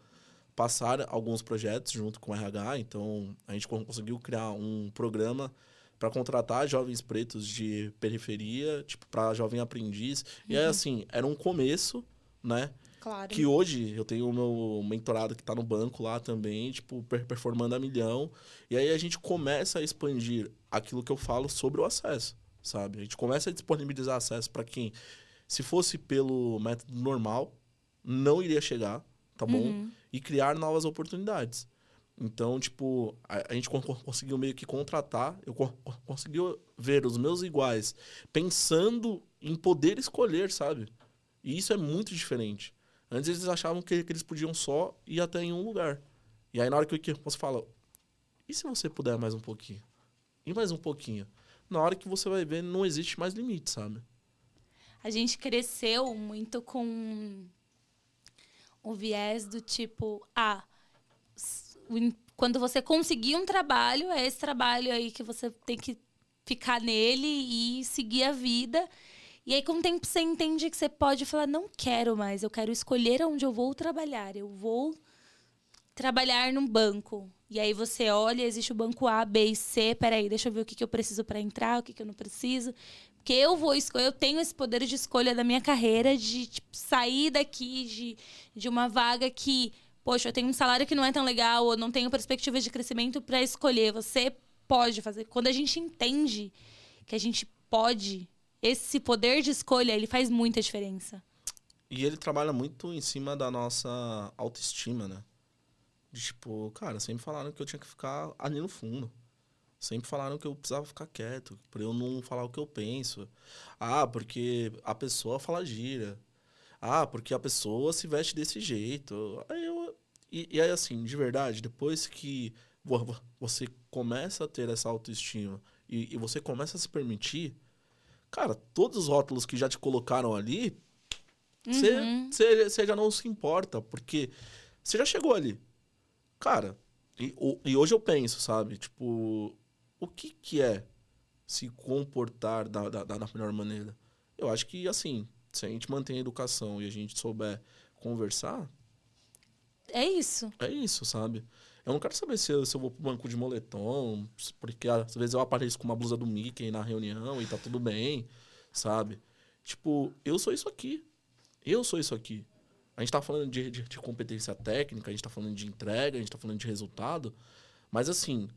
passar alguns projetos junto com o RH, então a gente conseguiu criar um programa para contratar jovens pretos de periferia, tipo, para jovem aprendiz. Uhum. E aí, uhum. assim, era um começo, né? Claro. Que hoje eu tenho o meu mentorado que está no banco lá também, tipo, performando a milhão. E aí a gente começa a expandir aquilo que eu falo sobre o acesso, sabe? A gente começa a disponibilizar acesso para quem, se fosse pelo método normal, não iria chegar, tá bom? Uhum. E criar novas oportunidades. Então, tipo, a, a gente conseguiu meio que contratar, eu consegui ver os meus iguais pensando em poder escolher, sabe? E isso é muito diferente. Antes eles achavam que, que eles podiam só ir até em um lugar. E aí na hora que você fala, e se você puder mais um pouquinho? E mais um pouquinho? Na hora que você vai ver, não existe mais limite, sabe? A gente cresceu muito com o viés do tipo, ah, quando você conseguir um trabalho, é esse trabalho aí que você tem que ficar nele e seguir a vida. E aí, com o tempo, você entende que você pode falar: não quero mais, eu quero escolher onde eu vou trabalhar. Eu vou trabalhar num banco. E aí você olha, existe o banco A, B e C. Peraí, deixa eu ver o que, que eu preciso para entrar, o que, que eu não preciso. Porque eu vou eu tenho esse poder de escolha da minha carreira, de tipo, sair daqui de, de uma vaga que, poxa, eu tenho um salário que não é tão legal, ou não tenho perspectivas de crescimento para escolher. Você pode fazer. Quando a gente entende que a gente pode, esse poder de escolha, ele faz muita diferença. E ele trabalha muito em cima da nossa autoestima, né? De tipo, cara, sempre falaram que eu tinha que ficar ali no fundo. Sempre falaram que eu precisava ficar quieto, pra eu não falar o que eu penso. Ah, porque a pessoa fala gira. Ah, porque a pessoa se veste desse jeito. Aí eu. E, e aí, assim, de verdade, depois que você começa a ter essa autoestima e, e você começa a se permitir, cara, todos os rótulos que já te colocaram ali, você uhum. já não se importa, porque você já chegou ali. Cara, e, e hoje eu penso, sabe? Tipo, o que, que é se comportar da, da, da melhor maneira? Eu acho que, assim, se a gente mantém a educação e a gente souber conversar. É isso. É isso, sabe? Eu não quero saber se eu, se eu vou pro banco de moletom, porque às vezes eu apareço com uma blusa do Mickey na reunião e tá tudo bem, sabe? Tipo, eu sou isso aqui. Eu sou isso aqui. A gente tá falando de, de, de competência técnica, a gente tá falando de entrega, a gente tá falando de resultado. Mas assim,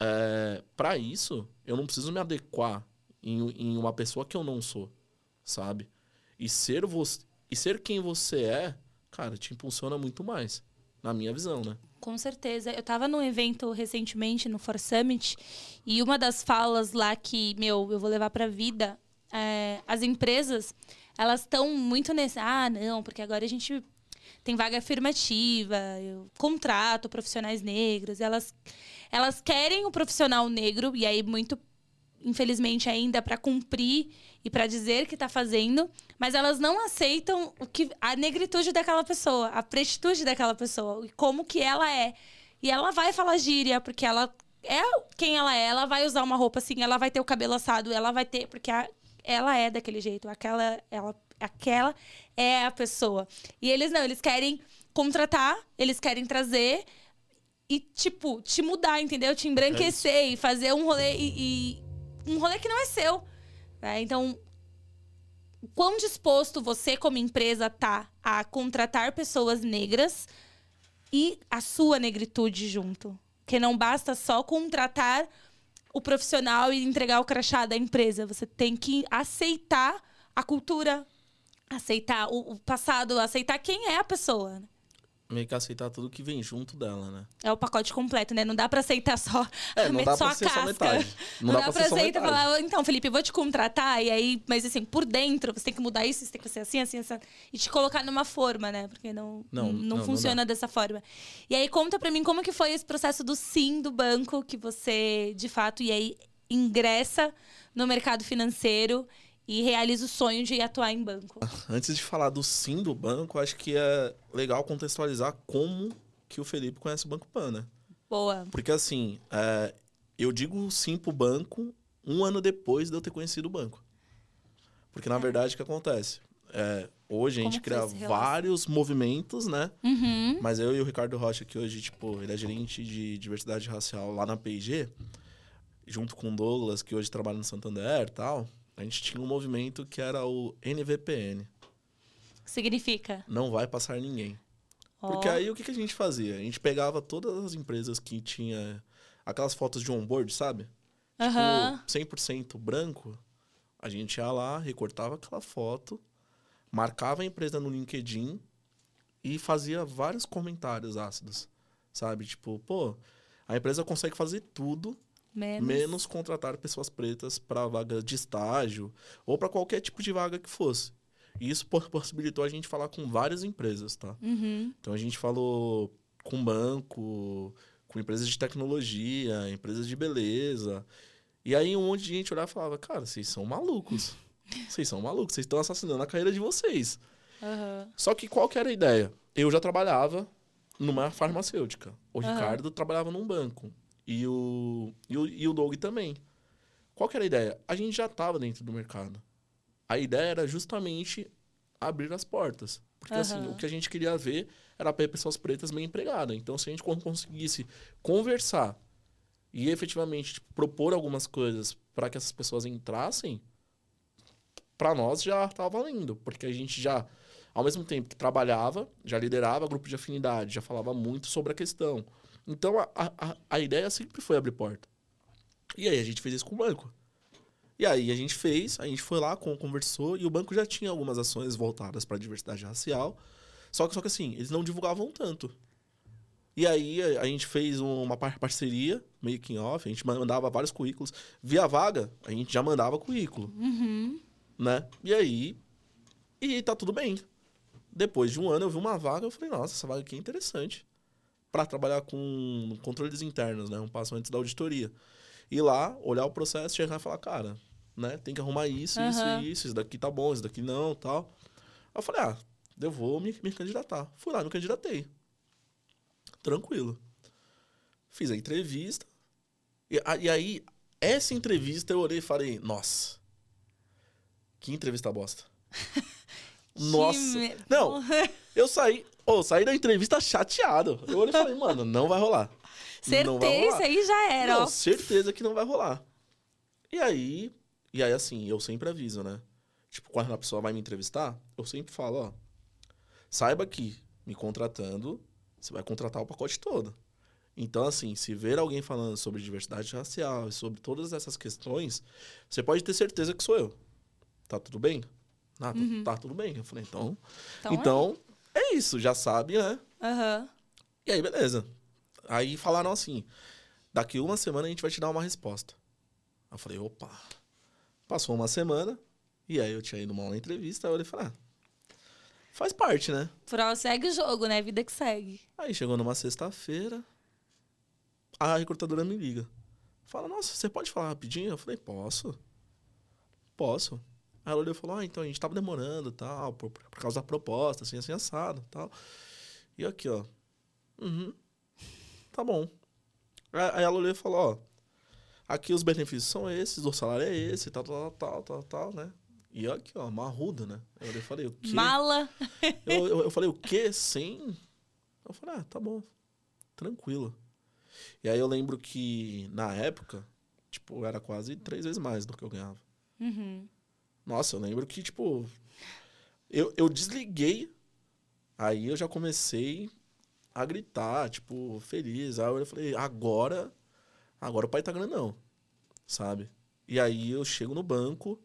é, para isso, eu não preciso me adequar em, em uma pessoa que eu não sou, sabe? E ser, você, e ser quem você é, cara, te impulsiona muito mais, na minha visão, né? Com certeza. Eu estava num evento recentemente, no For Summit, e uma das falas lá que, meu, eu vou levar para a vida, é, as empresas, elas estão muito nesse, ah, não, porque agora a gente tem vaga afirmativa, eu contrato profissionais negros, elas elas querem o profissional negro e aí muito infelizmente ainda para cumprir e para dizer que está fazendo, mas elas não aceitam o que a negritude daquela pessoa, a pretitude daquela pessoa e como que ela é. E ela vai falar gíria porque ela é quem ela é, ela vai usar uma roupa assim, ela vai ter o cabelo assado, ela vai ter porque a, ela é daquele jeito, aquela ela aquela é a pessoa. E eles não, eles querem contratar, eles querem trazer e, tipo, te mudar, entendeu? Te embranquecer é e fazer um rolê e, e, um rolê que não é seu. Né? Então, quão disposto você, como empresa, tá a contratar pessoas negras e a sua negritude junto? Que não basta só contratar o profissional e entregar o crachá da empresa. Você tem que aceitar a cultura, aceitar o, o passado, aceitar quem é a pessoa. Né? meio que aceitar tudo que vem junto dela, né? É o pacote completo, né? Não dá pra aceitar só, é, não dá só pra a ser casca. Só metade. Não, não dá, dá pra, pra aceitar e falar, então, Felipe, vou te contratar, e aí, mas assim, por dentro, você tem que mudar isso, você tem que ser assim, assim, assim, e te colocar numa forma, né? Porque não, não, não, não funciona dessa forma. E aí, conta pra mim como que foi esse processo do sim do banco, que você, de fato, e aí ingressa no mercado financeiro e realiza o sonho de atuar em banco. Antes de falar do sim do banco, acho que é legal contextualizar como que o Felipe conhece o Banco Pan, né? Boa. Porque assim, é, eu digo sim pro banco um ano depois de eu ter conhecido o banco. Porque na é. verdade o que acontece? É, hoje a gente cria vários movimentos, né? Uhum. Mas eu e o Ricardo Rocha, que hoje, tipo, ele é gerente de diversidade racial lá na P&G, junto com o Douglas, que hoje trabalha no Santander e tal, a gente tinha um movimento que era o NVPN. Significa? Não vai passar ninguém. Oh. Porque aí o que, que a gente fazia? A gente pegava todas as empresas que tinha aquelas fotos de onboard, sabe? Uhum. Tipo, 100% branco. A gente ia lá, recortava aquela foto, marcava a empresa no LinkedIn e fazia vários comentários ácidos, sabe? Tipo, pô, a empresa consegue fazer tudo Menos, menos contratar pessoas pretas para vaga de estágio ou para qualquer tipo de vaga que fosse. E isso possibilitou a gente falar com várias empresas, tá? Uhum. Então a gente falou com banco, com empresas de tecnologia, empresas de beleza. E aí um monte de gente olhava e falava, cara, vocês são malucos. Vocês são malucos, vocês estão assassinando a carreira de vocês. Aham. Só que qual que era a ideia? Eu já trabalhava numa farmacêutica. O Aham. Ricardo trabalhava num banco. E o, e, o, e o Doug também. Qual que era a ideia? A gente já estava dentro do mercado. A ideia era justamente abrir as portas. Porque assim, Aham. o que a gente queria ver era pessoas pretas bem empregadas. Então, se a gente con- conseguisse conversar e efetivamente tipo, propor algumas coisas para que essas pessoas entrassem, para nós já estava valendo. Porque a gente já ao mesmo tempo que trabalhava, já liderava grupo de afinidade, já falava muito sobre a questão. Então a, a, a ideia sempre foi abrir porta. E aí a gente fez isso com o banco. E aí a gente fez, a gente foi lá, con- conversou, e o banco já tinha algumas ações voltadas para a diversidade racial. Só que, só que assim, eles não divulgavam tanto. E aí a, gente fez uma par- parceria, making off, a gente mandava vários currículos. Via vaga, a gente já mandava currículo Uhum. né? E aí, e tá tudo bem. Depois de um ano eu vi uma vaga, eu falei, nossa, essa vaga aqui é interessante. Pra trabalhar com controles internos, né? Um passo antes da auditoria. Ir lá, olhar o processo, chegar e falar, cara, né? Tem que arrumar isso, isso Aham. e isso. Isso daqui tá bom, isso daqui não, tal. Aí eu falei, ah, eu vou me, me candidatar. Fui lá, me candidatei. Tranquilo. Fiz a entrevista. E, a- e aí, essa entrevista eu olhei e falei, nossa, que entrevista bosta. Nossa. Não, eu saí, ô, saí da entrevista chateado. Eu olhei e falei, mano, não vai rolar. Vai Certeza, rolar. aí já era, Não, ó. certeza que não vai rolar. E aí, e aí assim, eu sempre aviso, né? Tipo, quando a pessoa vai me entrevistar, eu sempre falo, ó, saiba que me contratando, você vai contratar o pacote todo. Então, assim, se ver alguém falando sobre diversidade racial e sobre todas essas questões, você pode ter certeza que sou eu. Tá tudo bem? Ah, tá, Uhum. tá tudo bem. Eu falei, então. Então, Então, é isso, já sabe, né? Aham. E aí, beleza. Aí falaram assim: daqui uma semana a gente vai te dar uma resposta. Eu falei, opa. Passou uma semana, e aí eu tinha ido uma entrevista, aí eu olhei e falei, ah, faz parte, né? Segue o jogo, né? Vida que segue. Aí chegou numa sexta-feira, a recrutadora me liga. Fala, nossa, você pode falar rapidinho? Eu falei, posso. Posso. Aí ela olhou e falou, ah, então a gente tava demorando tal, por, por causa da proposta, assim, assim, assado tal. E aqui, ó. Uhum. Tá bom. Aí ela olhou e falou, ó. Aqui os benefícios são esses, o salário é esse, tal, tal, tal, tal, tal, né? E aqui, ó, marrudo, né? Eu olhei e falei, o quê? Mala. Eu, eu, eu falei, o quê? Sem? Eu falei, ah, tá bom. Tranquilo. E aí eu lembro que, na época, tipo, era quase três vezes mais do que eu ganhava. Uhum. Nossa, eu lembro que, tipo, eu, eu desliguei, aí eu já comecei a gritar, tipo, feliz. Aí eu falei, agora, agora o pai tá grandão, sabe? E aí eu chego no banco,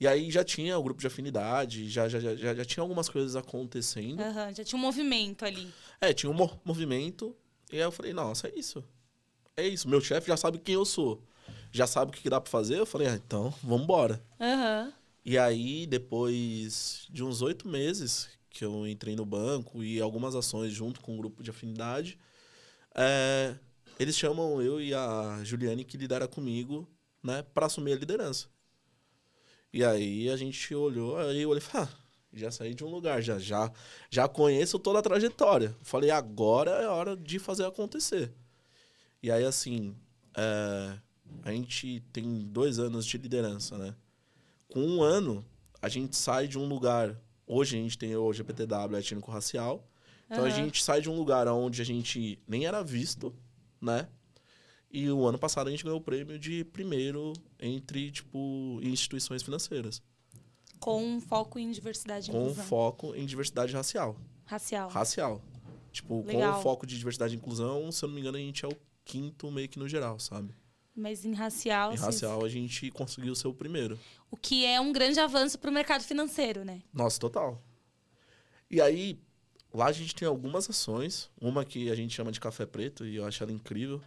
e aí já tinha o grupo de afinidade, já, já, já, já, tinha algumas coisas acontecendo. Aham, Já tinha um movimento ali. É, tinha um mo- movimento. E aí eu falei, nossa, é isso. É isso. Meu chefe já sabe quem eu sou. Já sabe o que dá pra fazer. Eu falei, ah, então, vambora. Aham. E aí, depois de uns oito meses que eu entrei no banco e algumas ações junto com o grupo de afinidade, é, eles chamam eu e a Juliane, que lidera comigo, né, pra assumir a liderança. E aí a gente olhou, aí eu olhei e falei, ah, já saí de um lugar, já, já, já conheço toda a trajetória. Falei, agora é hora de fazer acontecer. E aí, assim, é, a gente tem dois anos de liderança, né? Com um ano, a gente sai de um lugar. Hoje a gente tem o GPTW étnico-racial. Então a Aham. gente sai de um lugar onde a gente nem era visto, né? E o ano passado a gente ganhou o prêmio de primeiro entre, tipo, instituições financeiras. Com foco em diversidade e Com inclusão. foco em diversidade racial. Racial. Racial. Tipo, Legal. com foco de diversidade e inclusão, se eu não me engano, a gente é o quinto meio que no geral, sabe? Mas em racial, Em assim, racial a gente conseguiu ser o primeiro. o que é um grande avanço pro mercado financeiro, né? Nossa, total. E aí, lá a gente tem algumas ações. Uma que a gente chama de café preto, e eu acho ela incrível.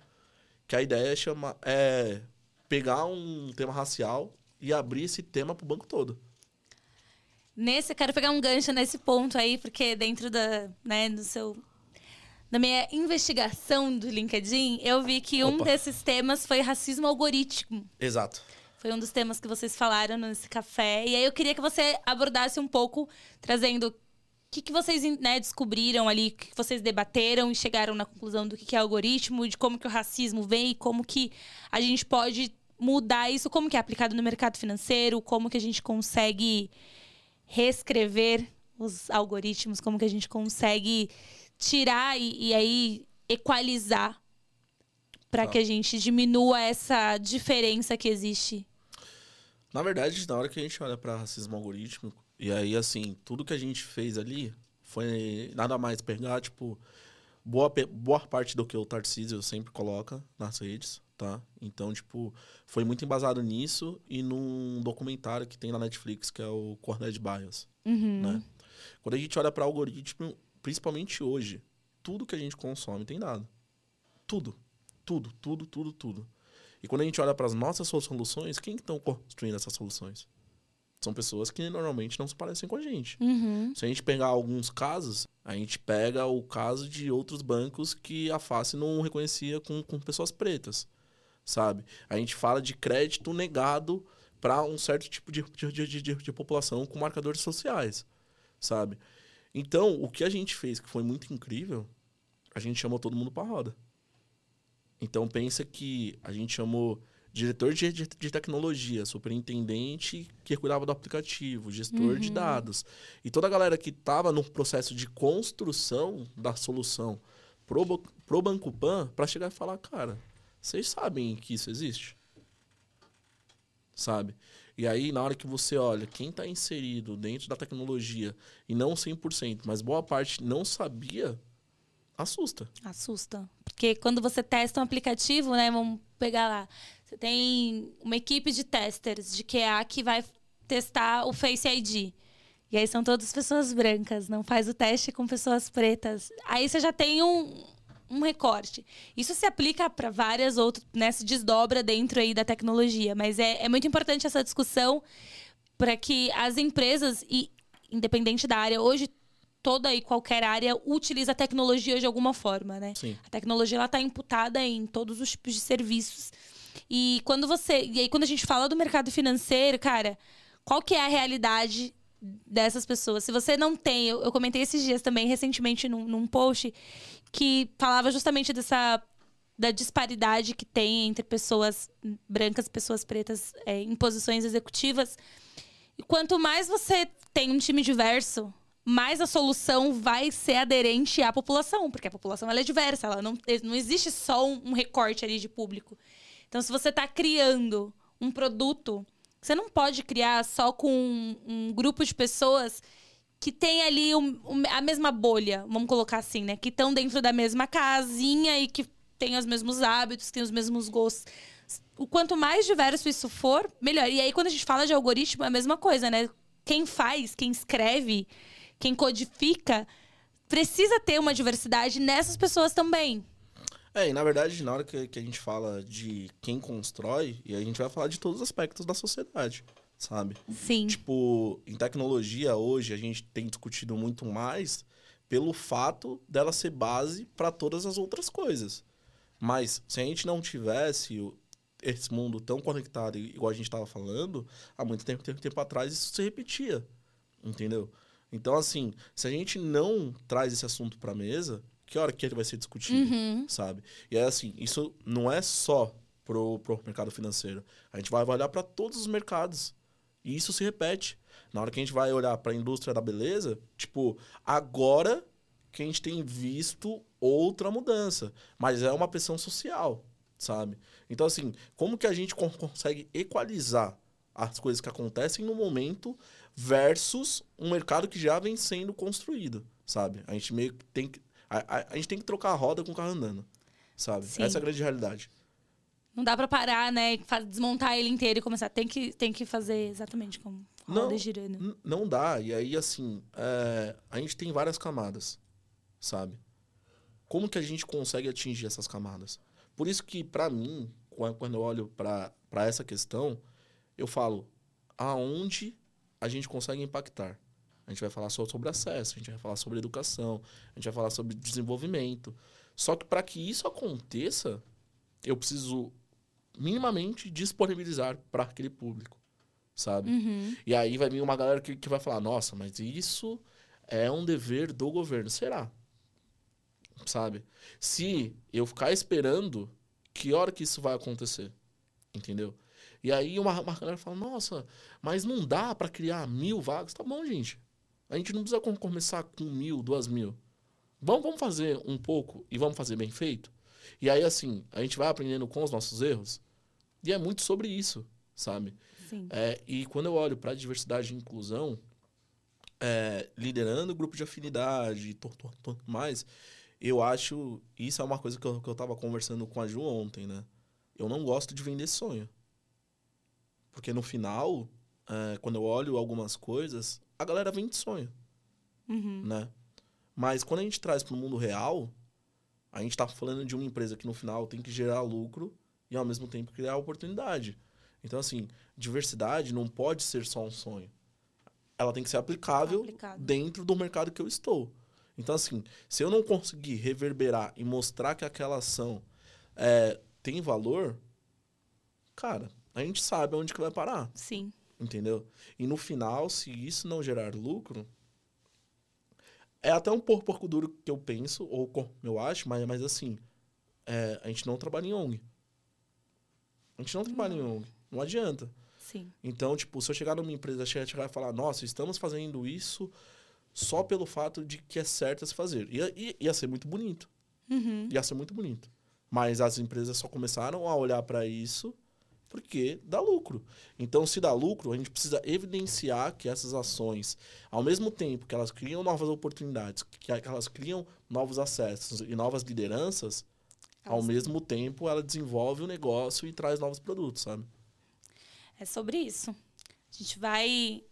Que a ideia é, chamar, é pegar um tema racial e abrir esse tema pro banco todo. Nesse, eu quero pegar um gancho nesse ponto aí, porque dentro da, né, do seu na minha investigação do LinkedIn, eu vi que um Opa. desses temas foi racismo algoritmo. Exato. Foi um dos temas que vocês falaram nesse café. E aí eu queria que você abordasse um pouco, trazendo o que, que vocês né, descobriram ali, o que, que vocês debateram e chegaram na conclusão do que, que é algoritmo, de como que o racismo vem e como que a gente pode mudar isso, como que é aplicado no mercado financeiro, como que a gente consegue reescrever os algoritmos, como que a gente consegue tirar e, e aí equalizar para Tá. que a gente diminua essa diferença que existe Na verdade, na hora que a gente olha para racismo algorítmico, e aí, assim, tudo que a gente fez ali foi nada mais pegar, tipo, boa, boa parte do que o Tarcísio sempre coloca nas redes, tá? Então, tipo, foi muito embasado nisso e num documentário que tem na Netflix, que é o Corned Bias, Uhum. né? Quando a gente olha para algoritmo, principalmente hoje, tudo que a gente consome tem dado. Tudo. Tudo, tudo, tudo, tudo. E quando a gente olha para as nossas soluções, quem estão construindo essas soluções? São pessoas que normalmente não se parecem com a gente. Uhum. Se a gente pegar alguns casos, a gente pega o caso de outros bancos que a face não reconhecia com, com pessoas pretas, sabe? A gente fala de crédito negado para um certo tipo de, de, de, de, de população com marcadores sociais, sabe? Então, o que a gente fez, que foi muito incrível, a gente chamou todo mundo para roda. Então, pensa que a gente chamou diretor de, de, de tecnologia, superintendente que cuidava do aplicativo, gestor de dados. E toda a galera que estava no processo de construção da solução pro, pro Banco Pan para chegar e falar, cara, vocês sabem que isso existe? Sabe? E aí, na hora que você olha quem está inserido dentro da tecnologia, e não 100%, mas boa parte não sabia, assusta. Assusta. Porque quando você testa um aplicativo, né? Vamos pegar lá. Você tem uma equipe de testers de QA que vai testar o Face ID. E aí são todas pessoas brancas, não faz o teste com pessoas pretas. Aí você já tem um, um recorte. Isso se aplica para várias outras, né? Se desdobra dentro aí da tecnologia. Mas é, é muito importante essa discussão para que as empresas, e independente da área, hoje toda e qualquer área utiliza a tecnologia de alguma forma, né? Sim. A tecnologia ela está imputada em todos os tipos de serviços. E quando você, e aí quando a gente fala do mercado financeiro, cara, qual que é a realidade dessas pessoas? Se você não tem, eu, eu comentei esses dias também recentemente num, num post que falava justamente dessa da disparidade que tem entre pessoas brancas e pessoas pretas é, em posições executivas. E quanto mais você tem um time diverso, mais a solução vai ser aderente à população, porque a população ela é diversa, ela não, não existe só um, recorte ali de público. Então, se você está criando um produto, você não pode criar só com um, um grupo de pessoas que tem ali um- um- a mesma bolha, vamos colocar assim, né? Que estão dentro da mesma casinha e que têm os mesmos hábitos, têm os mesmos gostos. O quanto mais diverso isso for, melhor. E aí, quando a gente fala de algoritmo, é a mesma coisa, né? Quem faz, quem escreve, quem codifica, precisa ter uma diversidade nessas pessoas também. É, e na verdade, na hora que, que a gente fala de quem constrói, e a gente vai falar de todos os aspectos da sociedade, sabe? Sim. Tipo, em tecnologia hoje a gente tem discutido muito mais pelo fato dela ser base para todas as outras coisas. Mas se a gente não tivesse esse mundo tão conectado, igual a gente estava falando, há muito tempo, tempo, tempo atrás isso se repetia. Entendeu? Então, assim, se a gente não traz esse assunto para mesa, que hora que ele vai ser discutido? Uhum. sabe? E é assim, isso não é só pro, pro mercado financeiro. A gente vai olhar para todos os mercados. E isso se repete. Na hora que a gente vai olhar para a indústria da beleza, tipo, agora que a gente tem visto outra mudança, mas é uma pressão social, sabe? Então assim, como que a gente con- consegue equalizar as coisas que acontecem no momento versus um mercado que já vem sendo construído, sabe? A gente meio que tem que a, a, a gente tem que trocar a roda com o carro andando, sabe? Sim. Essa é a grande realidade. Não dá pra parar, né? Desmontar ele inteiro e começar. Tem que, tem que fazer exatamente como a Não, roda girando. N- não dá. E aí, assim, é, a gente tem várias camadas, sabe? Como que a gente consegue atingir essas camadas? Por isso que, pra mim, qua- quando eu olho pra essa questão, eu falo, aonde a gente consegue impactar? A gente vai falar só sobre acesso, a gente vai falar sobre educação, a gente vai falar sobre desenvolvimento. Só que para que isso aconteça, eu preciso minimamente disponibilizar para aquele público, sabe? Uhum. E aí vai vir uma galera que, que vai falar: nossa, mas isso é um dever do governo. Será? Sabe? Se eu ficar esperando, que hora que isso vai acontecer? Entendeu? E aí uma, uma galera fala: nossa, mas não dá para criar mil vagas. Tá bom, gente. A gente não precisa com- começar com mil, duas mil. Vamos, vamos fazer um pouco e vamos fazer bem feito? E aí, assim, a gente vai aprendendo com os nossos erros. E é muito sobre isso, sabe? Sim. É, e quando eu olho para diversidade e inclusão, é, liderando grupo de afinidade e tudo mais, eu acho. Isso é uma coisa que eu, que eu tava conversando com a Ju ontem, né? Eu não gosto de vender sonho. Porque no final, é, quando eu olho algumas coisas, a galera vende sonho, Uhum. né? Mas quando a gente traz para o mundo real, a gente tá falando de uma empresa que no final tem que gerar lucro e ao mesmo tempo criar oportunidade. Então, assim, diversidade não pode ser só um sonho. Ela tem que ser aplicável Aplicado. dentro do mercado que eu estou. Então, assim, se eu não conseguir reverberar e mostrar que aquela ação é, tem valor, cara, a gente sabe onde que vai parar, Sim. entendeu? E no final, se isso não gerar lucro, é até um pouco, pouco duro que eu penso, ou eu acho, mas, mas assim, é, a gente não trabalha em ONG. A gente não trabalha em ONG. Não adianta. Sim. Então, tipo, se eu chegar numa empresa, chegar, chegar e falar, nossa, estamos fazendo isso só pelo fato de que é certo a se fazer. Ia, ia, ia ser muito bonito. Uhum. Ia ser muito bonito. Mas as empresas só começaram a olhar para isso porque dá lucro. Então, se dá lucro, a gente precisa evidenciar que essas ações, ao mesmo tempo que elas criam novas oportunidades, que elas criam novos acessos e novas lideranças, ao Elas- mesmo tempo ela desenvolve o negócio e traz novos produtos, sabe? É sobre isso. A gente vai.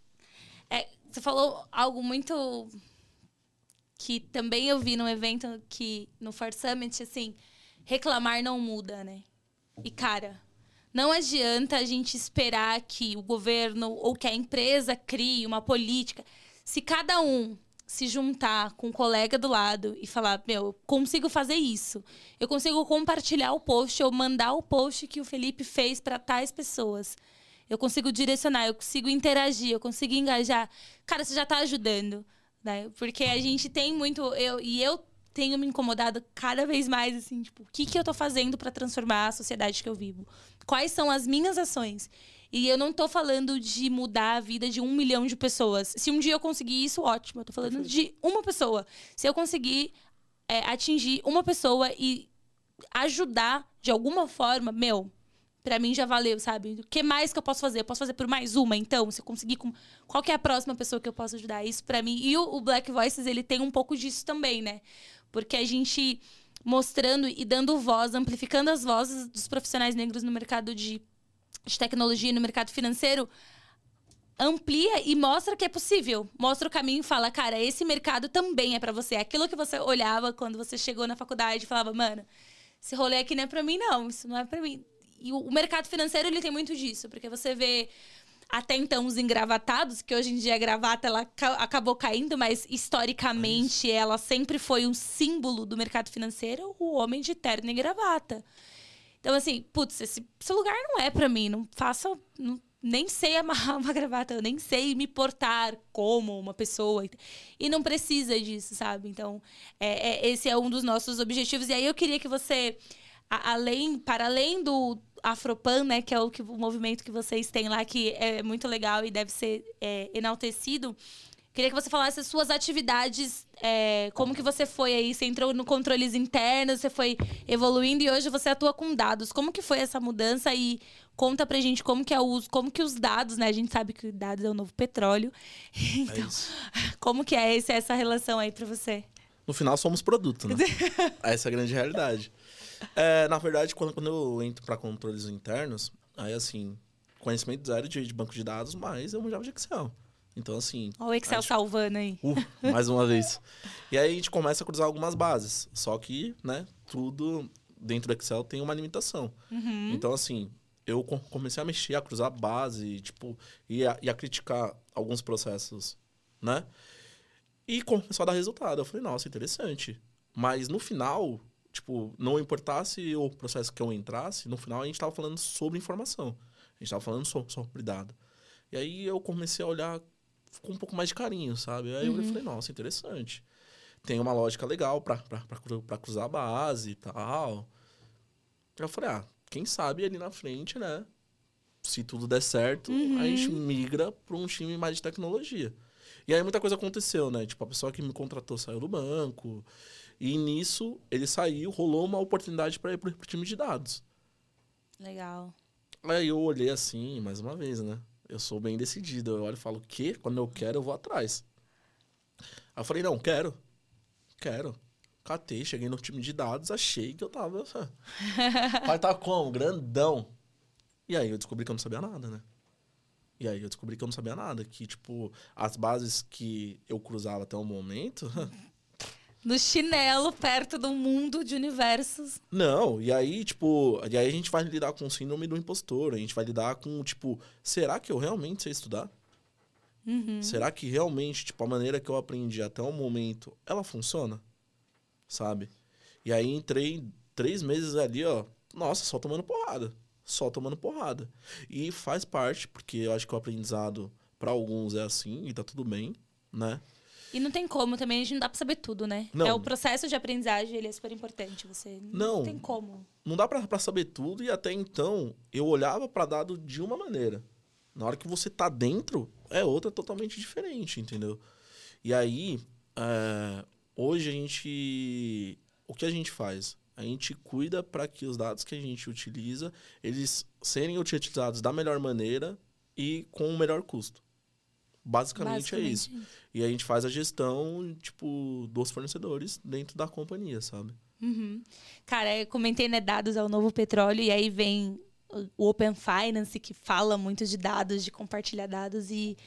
É, você falou algo muito que também eu vi num evento que no For Summit, assim, reclamar não muda, né? E cara, não adianta a gente esperar que o governo ou que a empresa crie uma política. Se cada um se juntar com um colega do lado e falar, meu, eu consigo fazer isso. Eu consigo compartilhar o post ou mandar o post que o Felipe fez para tais pessoas. Eu consigo direcionar, eu consigo interagir, eu consigo engajar. Cara, você já tá ajudando, né? Porque a gente tem muito eu e eu tenho me incomodado cada vez mais assim, tipo, o que que eu tô fazendo para transformar a sociedade que eu vivo? Quais são as minhas ações? E eu não tô falando de mudar a vida de um milhão de pessoas. Se um dia eu conseguir isso, ótimo. Eu tô falando de uma pessoa. Se eu conseguir é, atingir uma pessoa e ajudar de alguma forma, meu, Pra mim já valeu, sabe? O que mais que eu posso fazer? Eu posso fazer por mais uma, então? Se eu conseguir com. Qual é a próxima pessoa que eu posso ajudar? Isso pra mim. E o Black Voices, ele tem um pouco disso também, né? Porque a gente mostrando e dando voz, amplificando as vozes dos profissionais negros no mercado de, de tecnologia, no mercado financeiro, amplia e mostra que é possível. Mostra o caminho e fala, cara, esse mercado também é pra você. Aquilo que você olhava quando você chegou na faculdade e falava, mano, esse rolê aqui não é pra mim, não. Isso não é pra mim. E o, mercado financeiro, ele tem muito disso. Porque você vê até então os engravatados, que hoje em dia a gravata ela ca- acabou caindo, mas historicamente ela sempre foi um símbolo do mercado financeiro, o homem de terno e gravata. Então, assim, putz, esse, esse lugar não é pra mim. Não faça. não- nem sei amarrar uma gravata, eu nem sei me portar como uma pessoa. E não precisa disso, sabe? Então, é, é- esse é um dos nossos objetivos. E aí eu queria que você, a- além, para além do Afropan, né, que é o, que, o movimento que vocês têm lá, que é muito legal e deve ser é, enaltecido. Queria que você falasse as suas atividades, é, como que você foi aí, você entrou no controles internos, você foi evoluindo e hoje você atua com dados. Como que foi essa mudança e conta pra gente como que é o uso, como que os dados, né? A gente sabe que dados é o novo petróleo. É Então, isso. como que é esse, essa relação aí pra você? No final somos produto, né? Essa é a grande realidade. É, na verdade, quando, quando eu entro para controles internos, aí assim, conhecimento zero de, de banco de dados, mas eu manjava de Excel. Então, assim. Olha o Excel gente- salvando aí. Uh, mais uma vez. E aí a gente começa a cruzar algumas bases. Só que, né, tudo dentro do Excel tem uma limitação. Uhum. Então, assim, eu co- comecei a mexer, a cruzar base, tipo, e a, e a criticar alguns processos né? E começou a dar resultado. Eu falei, nossa, interessante. Mas no final, tipo, não importasse o processo que eu entrasse, no final a gente tava falando sobre informação. A gente tava falando sobre, sobre dado. E aí eu comecei a olhar com um pouco mais de carinho, sabe? Aí Uhum. eu falei, nossa, interessante. Tem uma lógica legal pra, pra, pra, cru- pra cruzar a base e tal. Eu falei, ah, quem sabe ali na frente, né? Se tudo der certo, a gente migra pra um time mais de tecnologia. E aí muita coisa aconteceu, né? Tipo, a pessoa que me contratou saiu do banco. E nisso, ele saiu, rolou uma oportunidade para ir pro, pro time de dados. Legal. Aí eu olhei assim, mais uma vez, né? Eu sou bem decidido. Eu olho e falo, o quê? Quando eu quero, eu vou atrás. Aí eu falei, não, quero. Quero. Catei, cheguei no time de dados, achei que eu tava. Vai tá como? Grandão. E aí eu descobri que eu não sabia nada, né? E aí eu descobri que eu não sabia nada. Que, tipo, as bases que eu cruzava até o momento. No chinelo, perto do mundo de universos. Não, e aí, tipo, e aí a gente vai lidar com o síndrome do impostor, a gente vai lidar com, tipo, será que eu realmente sei estudar? Uhum. Será que realmente, tipo, a maneira que eu aprendi até o momento, ela funciona? Sabe? E aí entrei três meses ali, ó, nossa, só tomando porrada. Só tomando porrada. E faz parte, porque eu acho que o aprendizado, para alguns, é assim, e tá tudo bem, né? E não tem como também, a gente não dá pra saber tudo, né? Não. É o processo de aprendizagem, ele é super importante. Você não, Não. tem como. não dá pra, pra saber tudo e até então eu olhava pra dado de uma maneira. Na hora que você tá dentro, é outra totalmente diferente, entendeu? E aí, é, hoje a gente. O que a gente faz? A gente cuida para que os dados que a gente utiliza, eles serem utilizados da melhor maneira e com o melhor custo. Basicamente, é isso. E a gente faz a gestão, tipo, dos fornecedores dentro da companhia, sabe? Uhum. Cara, eu comentei, né, dados é o novo petróleo, e aí vem o Open Finance, que fala muito de dados, de compartilhar dados, e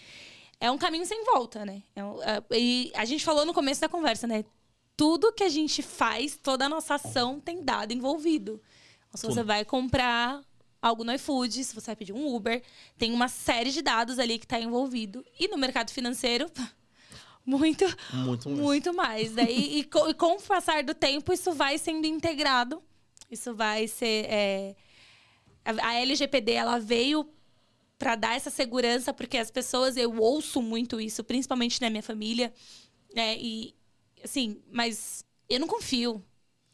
é um caminho sem volta, né? É um- é- e a gente falou no começo da conversa, né? Tudo que a gente faz, toda a nossa ação tem dado envolvido. Então, se você vai comprar algo no iFood, se você vai pedir um Uber, tem uma série de dados ali que está envolvido. E no mercado financeiro, muito, Muito mais. muito mais. Daí, e, co- e com o passar do tempo, isso vai sendo integrado. Isso vai ser. é, a, a LGPD ela veio para dar essa segurança, porque as pessoas, eu ouço muito isso, principalmente na minha família. Né? E, assim, mas eu não confio.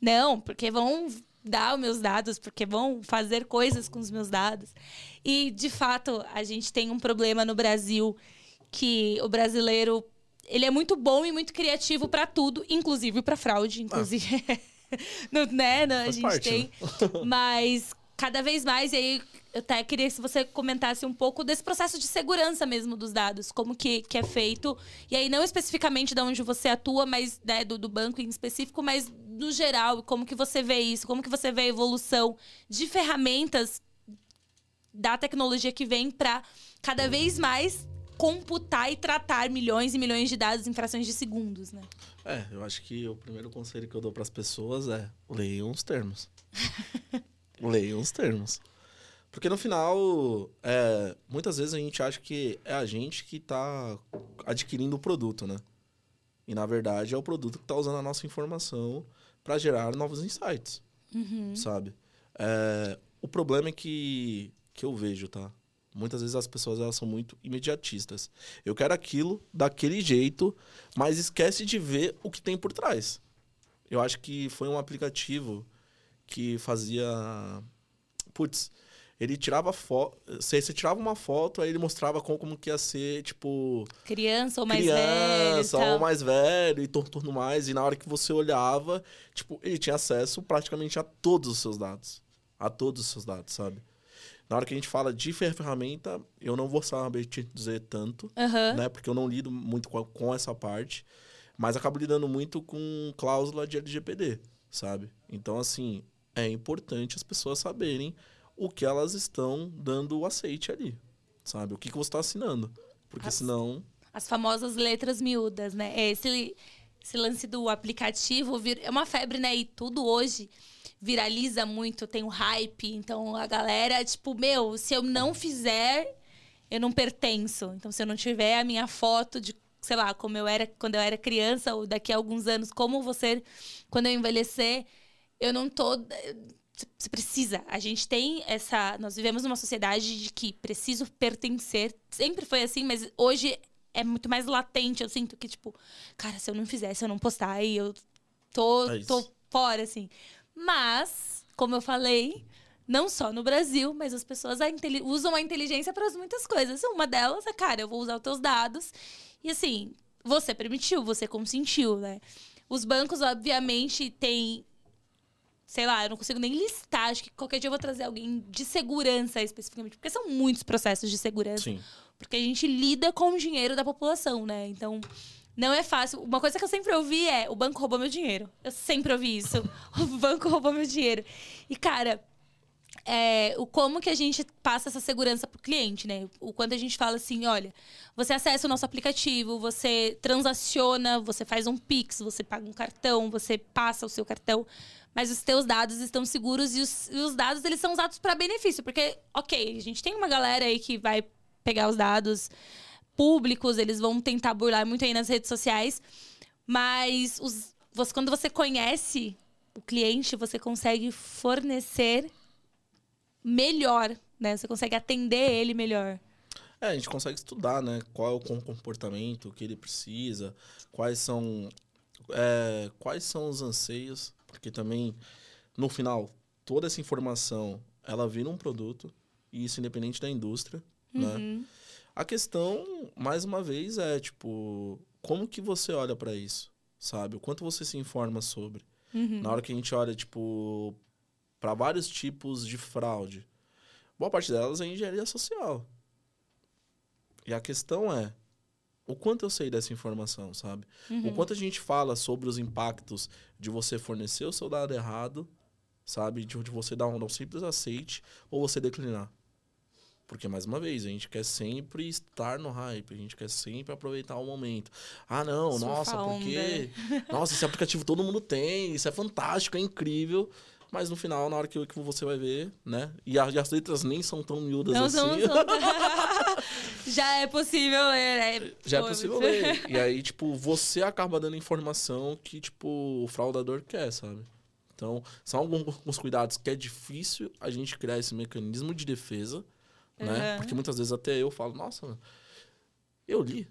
Não, porque vão dar os meus dados, porque vão fazer coisas com os meus dados. E, de fato, a gente tem um problema no Brasil que o brasileiro ele é muito bom e muito criativo para tudo, inclusive para fraude, inclusive. Não, né? Não, a gente parte, tem. Mas cada vez mais, e aí eu até queria que você comentasse um pouco desse processo de segurança mesmo dos dados, como que, que é feito. E aí, não especificamente de onde você atua, mas né, do, do banco em específico, mas no geral, como que você vê isso, como que você vê a evolução de ferramentas da tecnologia que vem para cada vez mais computar e tratar milhões e milhões de dados em frações de segundos, né? É, eu acho que o primeiro conselho que eu dou para as pessoas é leiam os termos. leiam os termos. Porque no final, é, muitas vezes a gente acha que é a gente que está adquirindo o produto, né? E na verdade é o produto que está usando a nossa informação para gerar novos insights, sabe? É, o problema é que, que eu vejo, tá? Muitas vezes as pessoas elas são muito imediatistas. Eu quero aquilo daquele jeito, mas esquece de ver o que tem por trás. Eu acho que foi um aplicativo que fazia. Putz, ele tirava foto. Você, você tirava uma foto, aí ele mostrava como, como que ia ser, tipo. Criança ou mais velho e criança ou mais velho e tudo mais. E na hora que você olhava, tipo, ele tinha acesso praticamente a todos os seus dados. A todos os seus dados, sabe? Na hora que a gente fala de ferramenta, eu não vou saber te dizer tanto, Aham. né? Porque eu não lido muito com, com essa parte. Mas acabo lidando muito com cláusula de LGPD, sabe? Então, assim, é importante as pessoas saberem o que elas estão dando o aceite ali, sabe? O que, que você está assinando. Porque As- senão. As famosas letras miúdas, né? É, Esse, esse lance do aplicativo vir- é uma febre, né? E tudo hoje viraliza muito, tem o hype. Então a galera, tipo, meu, se eu não fizer, eu não pertenço. Então se eu não tiver a minha foto de sei lá, como eu era quando eu era criança ou daqui a alguns anos, como você quando eu envelhecer, eu não tô você precisa. A gente tem essa. Nós vivemos numa sociedade de que preciso pertencer. Sempre foi assim, mas hoje é muito mais latente. Eu sinto que, tipo, cara, se eu não fizer, se eu não postar, aí eu tô, É tô fora, assim. Mas, como eu falei, não só no Brasil, mas as pessoas a usam a inteligência para muitas coisas. Uma delas é, cara, eu vou usar os teus dados. E assim, você permitiu, você consentiu, né? Os bancos, obviamente, têm. Sei lá, eu não consigo nem listar. Acho que qualquer dia eu vou trazer alguém de segurança especificamente. Porque são muitos processos de segurança. Sim. Porque a gente lida com o dinheiro da população, né? Então, não é fácil. Uma coisa que eu sempre ouvi é: o banco roubou meu dinheiro. Eu sempre ouvi isso. o banco roubou meu dinheiro. E, cara, é, o como que a gente passa essa segurança pro cliente, né? O quanto a gente fala assim, olha, você acessa o nosso aplicativo, você transaciona, você faz um Pix, você paga um cartão, você passa o seu cartão, mas os teus dados estão seguros e os, e os dados eles são usados para benefício, porque, ok, a gente tem uma galera aí que vai pegar os dados públicos, eles vão tentar burlar muito aí nas redes sociais, mas os, você, quando você conhece o cliente, você consegue fornecer melhor, né? Você consegue atender ele melhor. É, a gente consegue estudar, né? Qual é o com- comportamento que ele precisa, quais são, é, quais são os anseios, porque também, no final, toda essa informação, ela vira um produto, e isso independente da indústria, né? Uhum. A questão, mais uma vez, é, tipo, como que você olha pra isso, sabe? O quanto você se informa sobre. Uhum. Na hora que a gente olha, tipo, para vários tipos de fraude, boa parte delas é engenharia social. E a questão é, o quanto eu sei dessa informação, sabe? Uhum. O quanto a gente fala sobre os impactos de você fornecer o seu dado errado, sabe? De de você dar um, um simples aceite ou você declinar. Porque, mais uma vez, a gente quer sempre estar no hype, a gente quer sempre aproveitar o momento. Ah, não, Surfa nossa, porque. Nossa, esse aplicativo todo mundo tem, isso é fantástico, é incrível. Mas no final, na hora que, que você vai ver, né? E, a- e as letras nem são tão miúdas Não assim. são, são... Já é possível ler, né? Já é Pô, possível ler. E aí, tipo, você acaba dando informação que, tipo, o fraudador quer, sabe? Então, são alguns cuidados que é difícil a gente criar esse mecanismo de defesa, né? Aham. Porque muitas vezes até eu falo, nossa, eu li.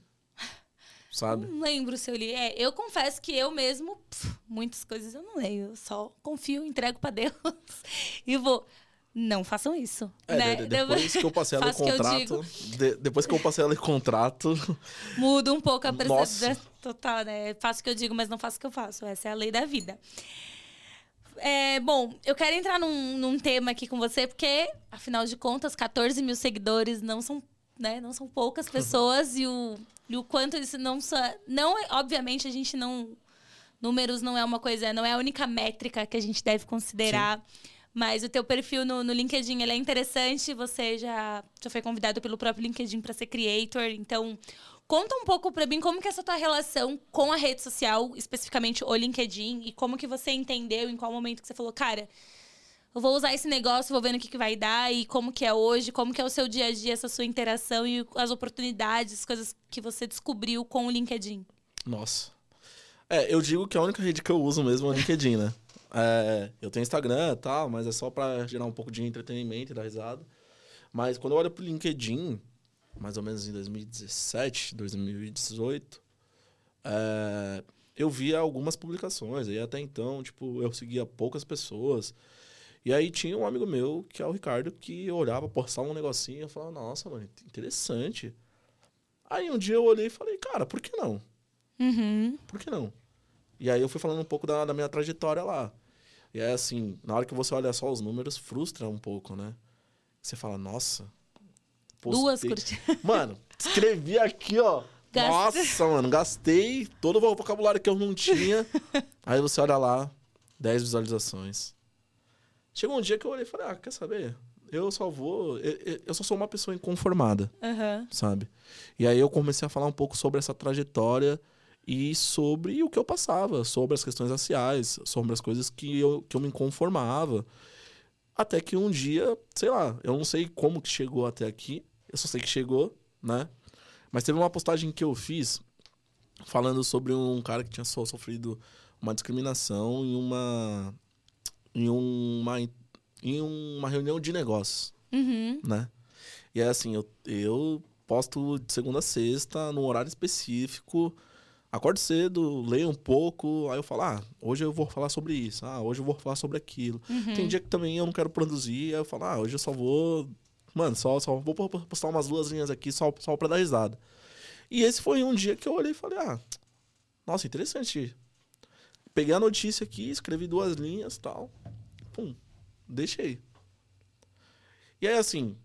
Sabe? Não lembro se eu li. É, eu confesso que eu mesmo, muitas coisas eu não leio. Eu só confio, entrego pra Deus e vou. Não façam isso. É, né? de- de- depois que eu passei a ler Faço o que eu contrato, de- depois que eu passei a ler contrato, Muda um pouco a percepção total, né? Faço o que eu digo, mas não faço o que eu faço. Essa é a lei da vida. É, bom, eu quero entrar num, num tema aqui com você, porque, afinal de contas, 14 mil seguidores não são, né, não são poucas pessoas e o, e o quanto isso não só. Não, é- obviamente, a gente não. Números não é uma coisa, não é a única métrica que a gente deve considerar. Mas o teu perfil no, no LinkedIn ele é interessante. Você já, já foi convidado pelo próprio LinkedIn para ser creator. Então, conta um pouco para mim como que é essa tua relação com a rede social, especificamente o LinkedIn, e como que você entendeu, em qual momento que você falou, cara, vou usar esse negócio, vou vendo o que, que vai dar e como que é hoje, como que é o seu dia a dia, essa sua interação e as oportunidades, as coisas que você descobriu com o LinkedIn. Nossa. É, eu digo que a única rede que eu uso mesmo é o LinkedIn, né? É, eu tenho Instagram e tal, mas é só pra gerar um pouco de entretenimento e dar risada. Mas quando eu olho pro LinkedIn, mais ou menos em 2017, 2018, é, eu via algumas publicações. E até então, tipo, eu seguia poucas pessoas. E aí tinha um amigo meu, que é o Ricardo, que olhava, postava um negocinho e eu falava, nossa, mano, interessante. Aí um dia eu olhei e falei, cara, por que não? Uhum. por que não? E aí eu fui falando um pouco da, da minha trajetória lá. E é assim, na hora que você olha só os números, frustra um pouco, né? Você fala, nossa. Duas postei- curtidas. Mano, escrevi aqui, ó. Gasta- Nossa, mano, gastei todo o vocabulário que eu não tinha. aí você olha lá, 10 visualizações. Chegou um dia que eu olhei e falei, ah, quer saber? Eu só vou. Eu, eu- só sou uma pessoa inconformada Aham. sabe? E aí eu comecei a falar um pouco sobre essa trajetória e sobre o que eu passava, sobre as questões raciais, sobre as coisas que eu, que eu me conformava. Até que um dia, sei lá, eu não sei como que chegou até aqui, eu só sei que chegou, né? Mas teve uma postagem que eu fiz falando sobre um cara que tinha so- sofrido uma discriminação em uma em uma em uma reunião de negócios, Uhum. né? E é assim, eu, eu posto de segunda a sexta num horário específico. Acordo cedo, leio um pouco, aí eu falo, ah, hoje eu vou falar sobre isso, ah, hoje eu vou falar sobre aquilo. Uhum. Tem dia que também eu não quero produzir, aí eu falo, ah, hoje eu só vou. Mano, só, só vou po- postar umas duas linhas aqui só, só pra dar risada. E esse foi um dia que eu olhei e falei, ah, nossa, interessante. Peguei a notícia aqui, escrevi duas linhas e tal. Pum, deixei. E aí, assim,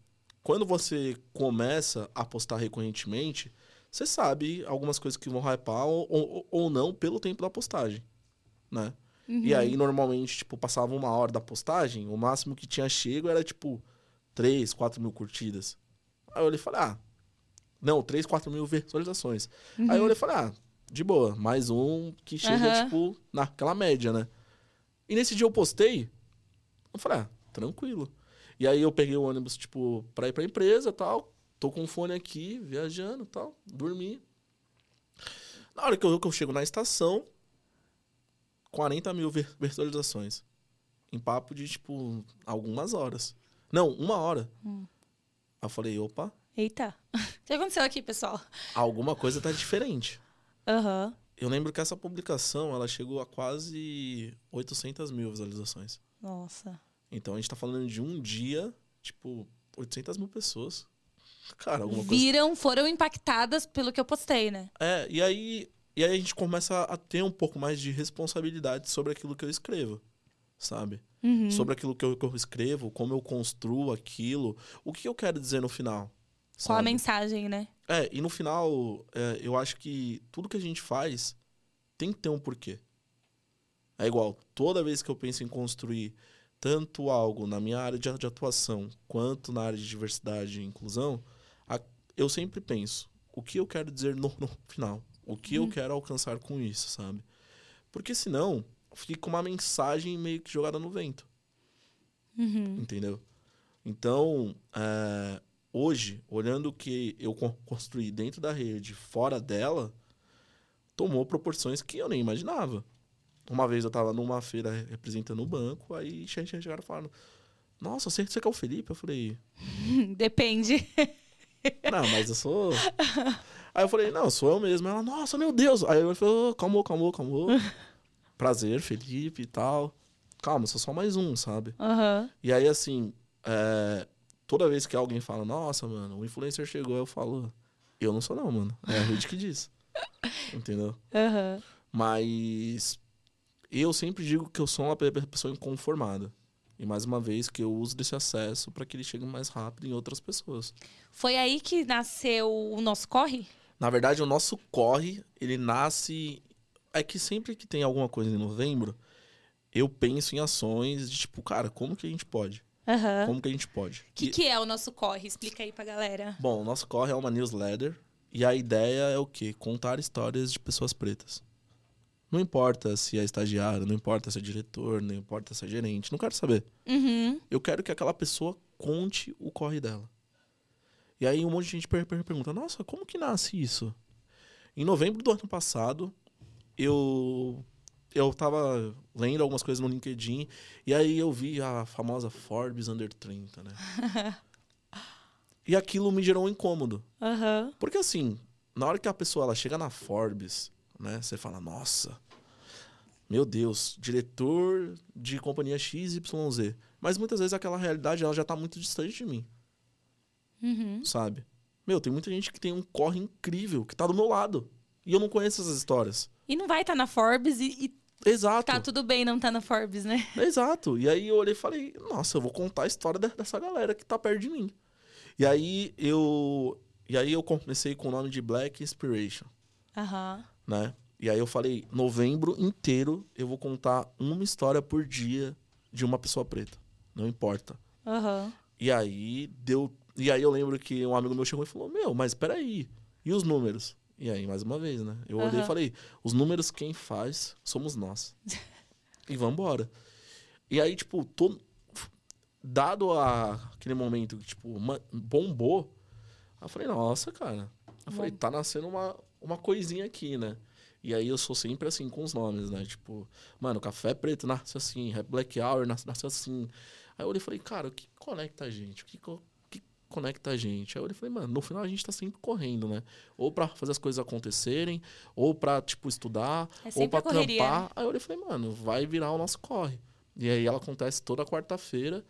quando você começa a postar recorrentemente, você sabe algumas coisas que vão hypar ou, ou, ou não pelo tempo da postagem, né? E aí, normalmente, tipo, passava uma hora da postagem, o máximo que tinha chego era, tipo, 3, 4 mil curtidas. Aí eu olhei e falei, ah, não, 3, 4 mil visualizações. Aí eu olhei e falei, ah, de boa, mais um que chega, Aham. tipo, naquela média, né? E nesse dia eu postei, eu falei, ah, tranquilo. E aí eu peguei o ônibus, tipo, pra ir pra empresa e tal, tô com o fone aqui, viajando e tal, dormi. Na hora que eu, que eu chego na estação, 40 mil vi- visualizações. Em papo de, tipo, algumas horas. Não, uma hora. Aí eu falei, opa, Eita. O que aconteceu aqui, pessoal? alguma coisa tá diferente. Aham. Eu lembro que essa publicação, ela chegou a quase 800 mil visualizações. Nossa. Então a gente tá falando de um dia, tipo, 800 mil pessoas. Cara, alguma coisa. Viram, foram impactadas pelo que eu postei, né? É, e aí, e aí a gente começa a ter um pouco mais de responsabilidade sobre aquilo que eu escrevo, sabe? Uhum. Sobre aquilo que eu, que eu escrevo, como eu construo aquilo, o que eu quero dizer no final. Qual a sabe? mensagem, né? É, e no final, é, eu acho que tudo que a gente faz tem que ter um porquê. É igual, toda vez que eu penso em construir tanto algo na minha área de, de atuação quanto na área de diversidade e inclusão, a- eu sempre penso o que eu quero dizer no, no final, o que eu quero alcançar com isso, sabe? Porque senão fica uma mensagem meio que jogada no vento Uhum. entendeu? Então, é, hoje, olhando o que eu con- construí dentro da rede, fora dela, tomou proporções que eu nem imaginava. Uma vez eu tava numa feira representando o banco, aí che- che- chegaram e falaram: Nossa, você, você que é o Felipe? Eu falei: Depende. Não, mas eu sou. Aí eu falei: Não, sou eu mesmo. Ela: Nossa, meu Deus. Aí eu falei: "Oh, Calmou, calmou, calmou. Prazer, Felipe e tal. Calma, sou só mais um, sabe? Aham. E aí, assim, é, toda vez que alguém fala, nossa, mano, o influencer chegou, eu falo, eu não sou não, mano. É a rede que diz. Entendeu? Aham. Mas eu sempre digo que eu sou uma pe- pessoa inconformada. E mais uma vez que eu uso desse acesso para que ele chegue mais rápido em outras pessoas. Foi aí que nasceu o nosso corre? Na verdade, o nosso corre, ele nasce. É que sempre que tem alguma coisa em novembro, eu penso em ações de tipo, cara, como que a gente pode? Aham. Como que a gente pode? O que, que é o nosso corre? Explica aí pra galera. Bom, o nosso corre é uma newsletter e a ideia é o quê? Contar histórias de pessoas pretas. Não importa se é estagiário, não importa se é diretor, não importa se é gerente, não quero saber. Uhum. Eu quero que aquela pessoa conte o corre dela. E aí um monte de gente per- per- pergunta: "Nossa, como que nasce isso?" Em novembro do ano passado, eu eu tava lendo algumas coisas no LinkedIn e aí eu vi a famosa Forbes Under 30, né? e aquilo me gerou um incômodo. Aham. Porque assim, na hora que a pessoa ela chega na Forbes, né, você fala, nossa, meu Deus, diretor de companhia XYZ. Mas muitas vezes aquela realidade ela já tá muito distante de mim, Uhum. sabe? Meu, tem muita gente que tem um corre incrível, que tá do meu lado. E eu não conheço essas histórias. E não vai estar na Forbes e, e Exato. tá tudo bem não tá na Forbes, né? Exato. E aí eu olhei e falei, nossa, eu vou contar a história de- dessa galera que tá perto de mim. E aí eu. E aí eu comecei com o nome de Black Inspiration. Aham. Né? E aí eu falei, novembro inteiro eu vou contar uma história por dia de uma pessoa preta. Não importa. Aham. E aí deu. E aí eu lembro que um amigo meu chegou e falou, meu, mas peraí, e os números? E aí, mais uma vez, né? Eu olhei Aham. e falei, os números quem faz somos nós. e vambora. E aí, tipo, todo, dado a, aquele momento que, tipo, bombou, eu falei, nossa, cara. Eu falei, tá nascendo uma, uma coisinha aqui, né? E aí eu sou sempre assim com os nomes, né? Tipo, mano, café preto nasce assim, black hour nasce, assim. Aí eu olhei e falei, cara, o que conecta a gente? O que, o que conecta a gente? Aí eu olhei e falei, mano, no final a gente tá sempre correndo, né? Ou pra fazer as coisas acontecerem, ou pra, tipo, estudar, É ou pra correria, trampar. Aí eu olhei e falei, mano, vai virar o nosso corre. E aí ela acontece toda quarta-feira.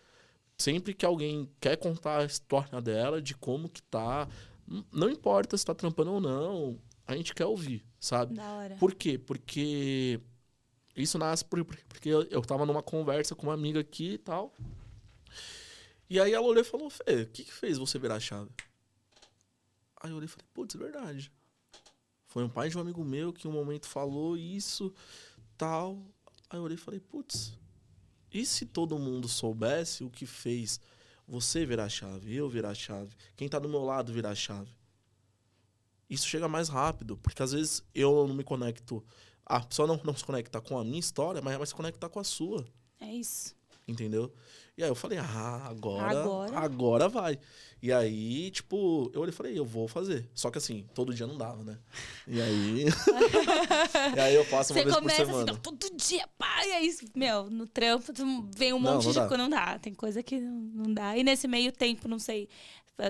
Sempre que alguém quer contar a história dela, de como que tá, não importa se tá trampando ou não, a gente quer ouvir, sabe? Da hora. Por quê? Porque isso nasce por, por- porque eu, eu tava numa conversa com uma amiga aqui e tal. E aí ela olhou e falou, Fê, o que, que fez você virar a chave? Aí eu olhei e falei, putz, é verdade. Foi um pai de um amigo meu que em um momento falou isso, tal. Aí eu olhei e falei, putz, e se todo mundo soubesse o que fez você virar a chave, eu virar a chave, quem tá do meu lado virar a chave? Isso chega mais rápido, porque às vezes eu não me conecto. A pessoa não, não se conecta com a minha história, mas vai se conectar com a sua, É isso. entendeu? E aí eu falei, ah, agora, Agora. agora vai. E aí, tipo, eu olhei e falei, eu vou fazer. Só que assim, todo dia não dava, né? E aí. e aí eu faço uma Você vez por começa assim, semana. não, todo dia, pá, e aí, meu, no trampo vem um Não, monte não de coisa, não dá. Tem coisa que não, não dá. E nesse meio tempo, não sei,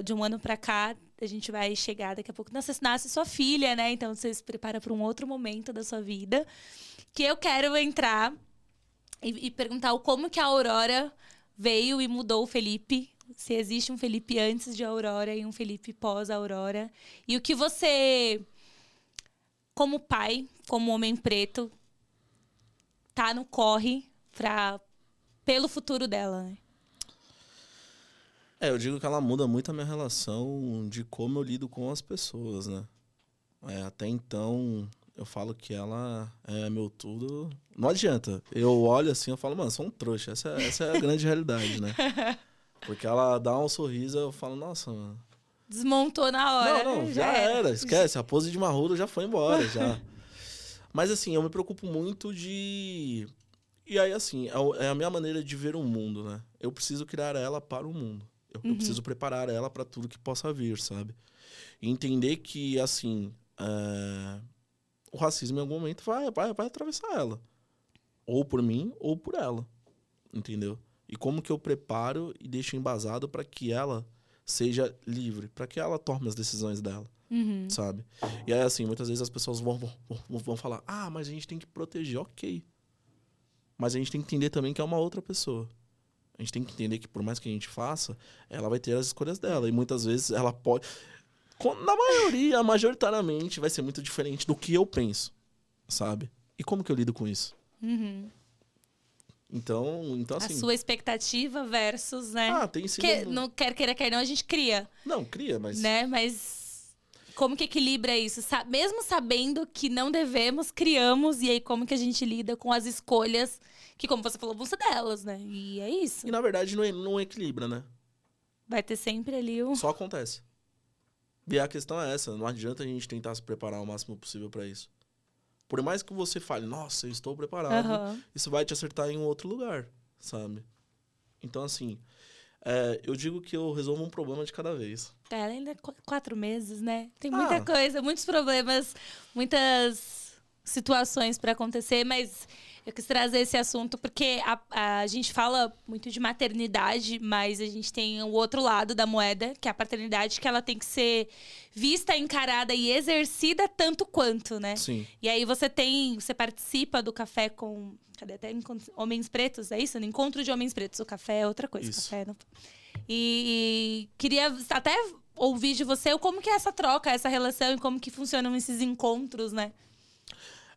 de um ano pra cá, a gente vai chegar daqui a pouco. Nasce, nasce sua filha, né? Então você se prepara pra um outro momento da sua vida. Que eu quero entrar e, e perguntar como que a Aurora veio e mudou o Felipe. Se existe um Felipe antes de Aurora e um Felipe pós-Aurora. E o que você, como pai, como homem preto, tá no corre pra, pelo futuro dela, né? É, eu digo que ela muda muito a minha relação de como eu lido com as pessoas, né? É, até então, eu falo que ela é meu tudo. Não adianta. Eu olho assim, eu falo, mano, sou um trouxa. Essa, é- essa é a grande realidade, né? Porque ela dá um sorriso, eu falo, nossa, mano. Desmontou na hora. Não, não, já, era. Esquece. A pose de marrudo já foi embora, já. Mas assim, eu me preocupo muito de. E aí, assim, é é a minha maneira de ver o mundo, né? Eu preciso criar ela para o mundo. Eu, eu preciso preparar ela para tudo que possa vir, sabe? E entender que, assim, é, o racismo em algum momento vai, vai, vai atravessar ela. Ou por mim, ou por ela. Entendeu? E como que eu preparo e deixo embasado para que ela seja livre, para que ela tome as decisões dela, Uhum. sabe? E aí, assim, muitas vezes as pessoas vão, vão, vão falar: ah, mas a gente tem que proteger, ok. Mas a gente tem que entender também que é uma outra pessoa. A gente tem que entender que, por mais que a gente faça, ela vai ter as escolhas dela. E muitas vezes ela pode. Na maioria, majoritariamente, vai ser muito diferente do que eu penso, sabe? E como que eu lido com isso? Uhum. Então, então a assim. sua expectativa versus, né? Ah, tem sido. que não quer queira, quer não, a gente cria, Não, cria, mas. né? Mas como que equilibra isso? Sa- mesmo sabendo que não devemos, criamos, e aí como que a gente lida com as escolhas que, como você falou, vão ser delas, né? E é isso. E na verdade não, é- não equilibra, né? Vai ter sempre ali o. Só acontece. E a questão é essa, não adianta a gente tentar se preparar o máximo possível pra isso. Por mais que você fale, nossa, eu estou preparado, Aham. isso vai te acertar em um outro lugar, sabe? Então, assim, é, eu digo que eu resolvo um problema de cada vez. É, ainda é qu- quatro meses, né? Tem Ah. muita coisa, muitos problemas, muitas situações pra acontecer, mas eu quis trazer esse assunto porque a, a gente fala muito de maternidade, mas a gente tem o outro lado da moeda, que é a paternidade, que ela tem que ser vista, encarada e exercida tanto quanto, né? Sim. E aí você tem, você participa do café com, cadê até homens pretos, é isso? No encontro de homens pretos, o café é outra coisa, Isso. café não... E, e queria até ouvir de você como que é essa troca, essa relação e como que funcionam esses encontros, né?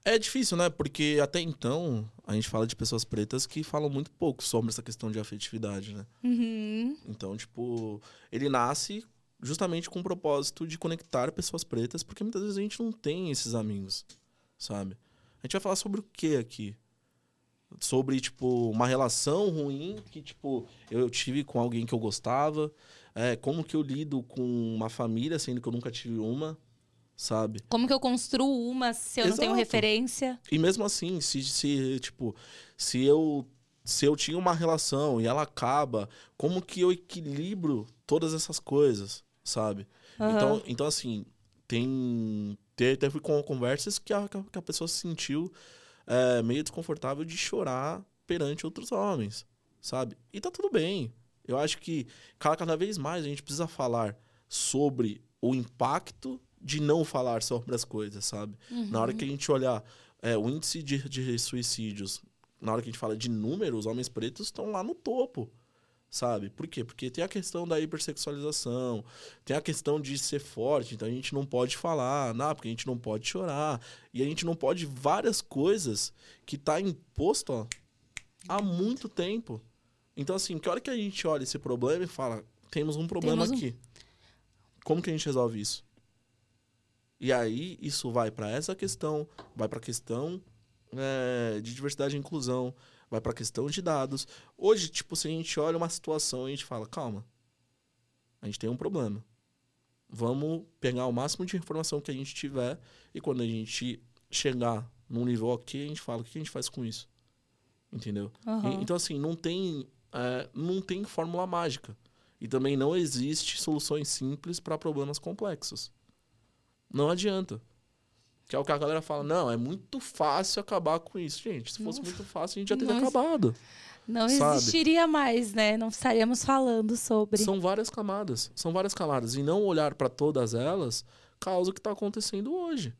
É difícil, né? Porque até então a gente fala de pessoas pretas que falam muito pouco sobre essa questão de afetividade, né? Uhum. Então, tipo, ele nasce justamente com o propósito de conectar pessoas pretas, porque muitas vezes a gente não tem esses amigos, sabe? A gente vai falar sobre o que aqui? Sobre, tipo, uma relação ruim que, tipo, eu tive com alguém que eu gostava, é, como que eu lido com uma família, sendo que eu nunca tive uma, sabe? Como que eu construo uma se eu não tenho Exato. referência? E mesmo assim, se, se tipo, se eu se eu tinha uma relação e ela acaba, como que eu equilibro todas essas coisas, sabe? Aham. Então, então assim, tem Te- Teve con- conversas que a, que a pessoa se sentiu é, meio desconfortável de chorar perante outros homens, sabe? E tá tudo bem. Eu acho que cada, cada vez mais a gente precisa falar sobre o impacto de não falar sobre as coisas, sabe? Na hora que a gente olhar é, o índice de, de suicídios, na hora que a gente fala de números, os homens pretos estão lá no topo, sabe? Por quê? Porque tem a questão da hipersexualização, tem a questão de ser forte, então a gente não pode falar, não, porque a gente não pode chorar, e a gente não pode várias coisas que tá imposto ó, há muito tempo. Então, assim, que hora que a gente olha esse problema e fala, temos um problema Temos um- aqui. Como que a gente resolve isso? E aí, isso vai para essa questão, vai para a questão é, de diversidade e inclusão, vai para a questão de dados. Hoje, tipo, se a gente olha uma situação e a gente fala, calma, a gente tem um problema. Vamos pegar o máximo de informação que a gente tiver e quando a gente chegar num nível ok, a gente fala, o que a gente faz com isso? Entendeu? Aham. E- Então, assim, não tem, é, não tem fórmula mágica. E também não existe soluções simples para problemas complexos. Não adianta. Que é o que a galera fala, não, é muito fácil acabar com isso. Gente, se fosse Não- muito fácil, a gente já teria acabado. Não sabe? existiria mais, né? Não estaríamos falando sobre. São várias camadas. São várias camadas. E não olhar para todas elas causa o que tá acontecendo hoje.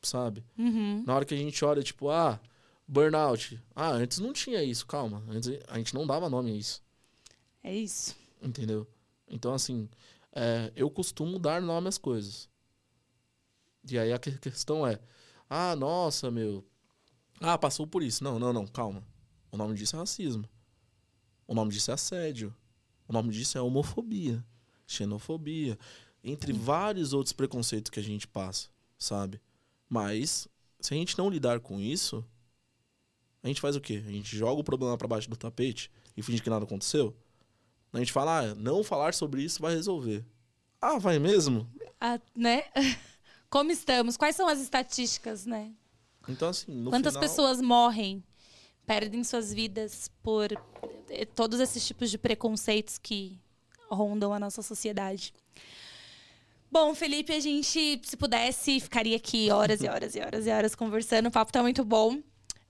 Sabe? Uhum. Na hora que a gente olha, tipo, ah, burnout. Ah, antes não tinha isso, calma. Antes a gente não dava nome a isso. É isso. Entendeu? Então, assim, é, eu costumo dar nome às coisas. E aí a que- questão é: ah, nossa, meu. Ah, passou por isso. Não, não, não, calma. O nome disso é racismo. O nome disso é assédio. O nome disso é homofobia, xenofobia, entre vários outros preconceitos que a gente passa, sabe? Mas, se a gente não lidar com isso, a gente faz o quê? A gente joga o problema pra baixo do tapete e finge que nada aconteceu? A gente fala, ah, não falar sobre isso vai resolver. Ah, vai mesmo? Ah, né? Como estamos? Quais são as estatísticas, né? Então, assim, no Quantas final... pessoas morrem, perdem suas vidas por eh, todos esses tipos de preconceitos que rondam a nossa sociedade? Bom, Felipe, a gente, se pudesse, ficaria aqui horas e horas e horas e horas conversando. O papo tá muito bom.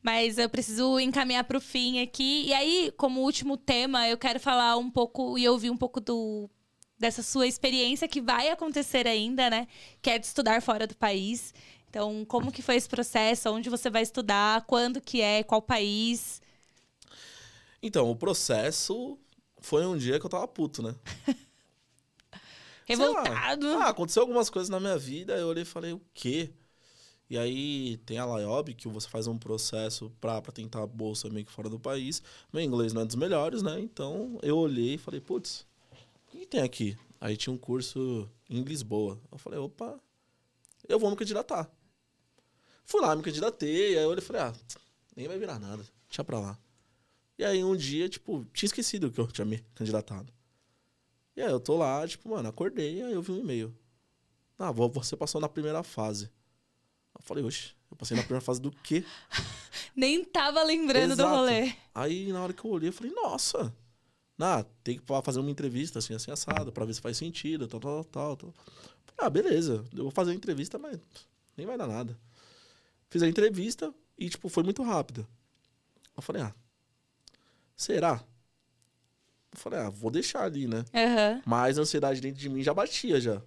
Mas eu preciso encaminhar para o fim aqui. E aí, como último tema, eu quero falar um pouco e ouvir um pouco do, dessa sua experiência que vai acontecer ainda, né? Que é de estudar fora do país. Então, como que foi esse processo? Onde você vai estudar? Quando que é? Qual país? Então, o processo foi um dia que eu tava puto, né? Revoltado. Ah, aconteceu algumas coisas na minha vida, eu olhei e falei, o quê? E aí tem a Laiob, que você faz um processo pra, pra tentar a bolsa meio que fora do país. Meu inglês não é dos melhores, né? Então eu olhei e falei, putz, o que tem aqui? Aí tinha um curso em Lisboa. Eu falei, opa, eu vou me candidatar. Fui lá, me candidatei, aí eu olhei e falei, ah, nem vai virar nada, deixa pra lá. E aí um dia, tipo, tinha esquecido que eu tinha me candidatado. E aí eu tô lá, tipo, mano, acordei, aí eu vi um e-mail. Ah, vo- você passou na primeira fase. Eu falei, oxe, eu passei na primeira fase do quê? Nem tava lembrando do Exato. rolê. Aí na hora que eu olhei, eu falei, nossa, ah, tem que fa- fazer uma entrevista assim, assim, assado, pra ver se faz sentido, tal, tal, tal, tal. Ah, beleza, eu vou fazer a entrevista, mas nem vai dar nada. Fiz a entrevista e, tipo, foi muito rápida. Eu falei, ah, será? Eu falei, ah, vou deixar ali, né? Aham. Mas a ansiedade dentro de mim já batia já.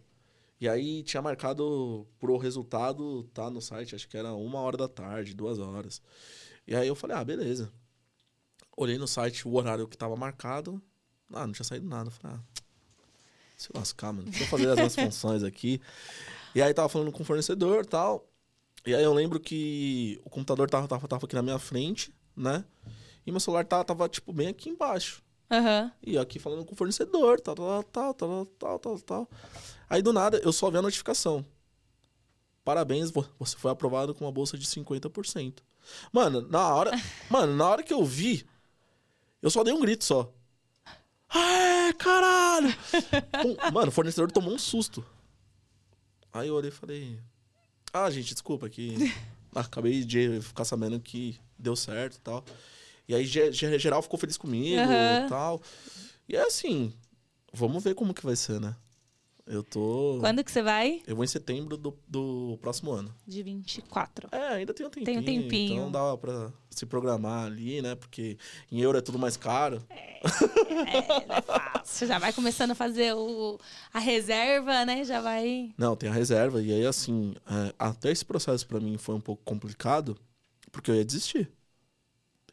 E aí tinha marcado pro resultado tá no site, acho que era uma hora da tarde, duas horas. E aí eu falei, ah, beleza. Olhei no site o horário que tava marcado. Ah, não tinha saído nada. Eu falei, ah, se lascar, mano. Deixa eu fazer as minhas funções aqui. E aí tava falando com o fornecedor e tal. E aí eu lembro que o computador tava, tava, tava aqui na minha frente, né? E meu celular tava, tava, tipo, bem aqui embaixo. Aham. E aqui falando com o fornecedor, tal, tal, tal, tal, tal, tal, tal. Aí do nada eu só vi a notificação. Parabéns, vo- você foi aprovado com uma bolsa de 50%. Mano, na hora, mano, na hora que eu vi, eu só dei um grito só. Ah, caralho! Pum, Mano, o fornecedor tomou um susto. Aí eu olhei e falei: "Ah, gente, desculpa que acabei de ficar sabendo que deu certo e tal". E aí ge- ge- geral ficou feliz comigo e tal. E é assim, vamos ver como que vai ser, né? Eu tô. Quando que você vai? Eu vou em setembro do, do próximo ano. De 24. É, ainda tem um tempinho. Tem um tempinho. Então dá pra se programar ali, né? Porque em euro é tudo mais caro. É, não é fácil. Já vai começando a fazer o, a reserva, né? Já vai. Não, tem a reserva. E aí, assim, é, até esse processo pra mim foi um pouco complicado, porque eu ia desistir.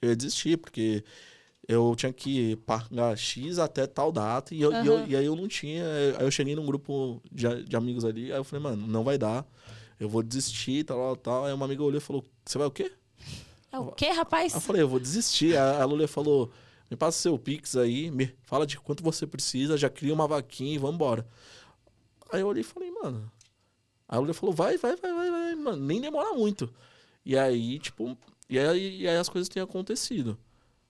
Eu ia desistir, porque eu tinha que pagar X até tal data e, eu, e, eu- e aí eu não tinha. Aí eu cheguei num grupo de, de amigos ali, aí eu falei, mano, não vai dar. Eu vou desistir, tal, tal, tal. Aí uma amiga olhou e falou: Você vai o quê? É o quê, rapaz? Aí eu falei, eu vou desistir. A, a Lúlia falou, me passa seu Pix aí, me fala de quanto você precisa, já cria uma vaquinha e vambora. Aí eu olhei e falei, mano. A Lúlia falou, vai, vai, vai, vai, vai, mano, nem demora muito. E aí, tipo, e aí, e aí as coisas têm acontecido.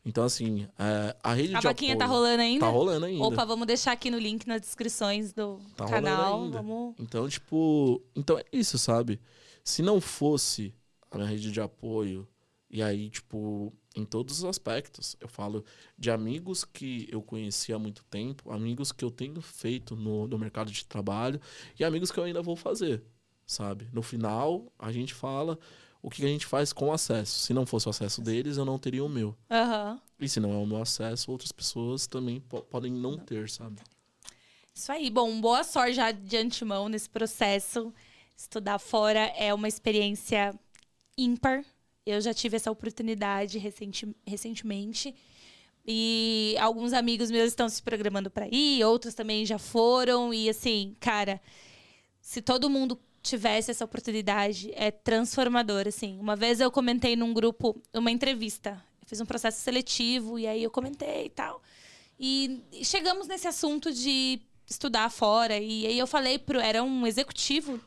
Então, assim, é, a rede A de vaquinha tá apoio rolando ainda? Tá rolando ainda. Opa, vamos deixar aqui no link nas descrições do Tá canal. ainda. Vamos. Então, tipo, então é isso, sabe? Se não fosse a minha rede de apoio, e aí, tipo, em todos os aspectos, eu falo de amigos que eu conheci há muito tempo, amigos que eu tenho feito no, no mercado de trabalho e amigos que eu ainda vou fazer, sabe? No final, a gente fala o que a gente faz com o acesso. Se não fosse o acesso deles, eu não teria o meu. Aham. E se não é o meu acesso, outras pessoas também po- podem não ter, sabe? Isso aí. Bom, boa sorte já de antemão nesse processo. Estudar fora é uma experiência ímpar. Eu já tive essa oportunidade recenti- recentemente. E alguns amigos meus estão se programando para ir, outros também já foram. E assim, cara, se todo mundo tivesse essa oportunidade, é transformador, assim. Uma vez eu comentei num grupo uma entrevista. Eu fiz um processo seletivo e aí eu comentei e tal. E chegamos nesse assunto de estudar fora. E aí eu falei pro. Era um executivo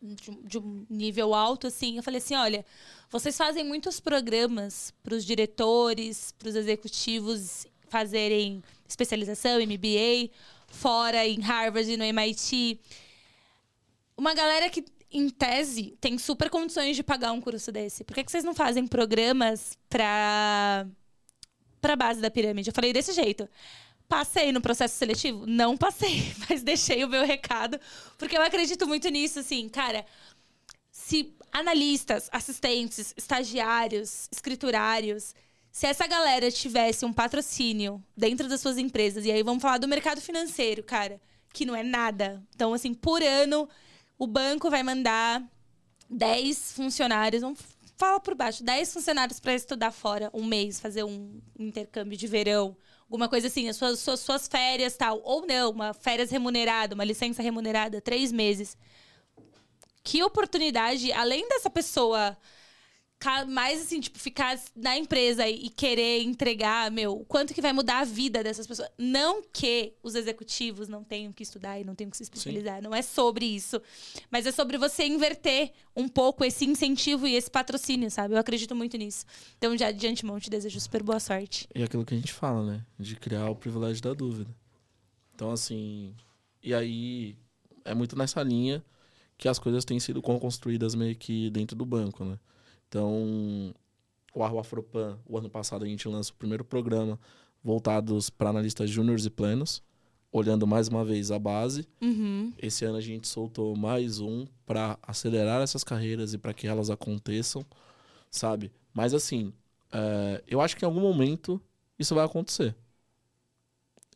de, de um nível alto, assim. Eu falei assim: olha, vocês fazem muitos programas para os diretores, para os executivos fazerem especialização, MBA, fora em Harvard no MIT. Uma galera que, em tese, tem super condições de pagar um curso desse. Por que, que vocês não fazem programas para para base da pirâmide? Eu falei desse jeito. Passei no processo seletivo? Não passei, mas deixei o meu recado, porque eu acredito muito nisso, assim, cara. Se analistas, assistentes, estagiários, escriturários, se essa galera tivesse um patrocínio dentro das suas empresas, e aí vamos falar do mercado financeiro, cara, que não é nada. Então, assim, por ano, o banco vai mandar 10 funcionários, vamos falar por baixo, 10 funcionários para estudar fora um mês, fazer um intercâmbio de verão, alguma coisa assim, as suas, suas, suas férias tal, ou não, uma férias remunerada, uma licença remunerada, três meses. Que oportunidade, além dessa pessoa mais assim, tipo, ficar na empresa e querer entregar, meu, o quanto que vai mudar a vida dessas pessoas. Não que os executivos não tenham que estudar e não tenham que se especializar, não é sobre isso. Mas é sobre você inverter um pouco esse incentivo e esse patrocínio, sabe? Eu acredito muito nisso. Então, já de antemão, te desejo super boa sorte. E aquilo que a gente fala, né? De criar o privilégio da dúvida. Então, assim. E aí, é muito nessa linha que as coisas têm sido construídas meio que dentro do banco, né? Então, o Arro Afropan, o ano passado a gente lança o primeiro programa voltados para analistas júniores e plenos, olhando mais uma vez a base. Uhum. Esse ano a gente soltou mais um para acelerar essas carreiras e para que elas aconteçam, sabe? Mas assim, é, eu acho que em algum momento isso vai acontecer.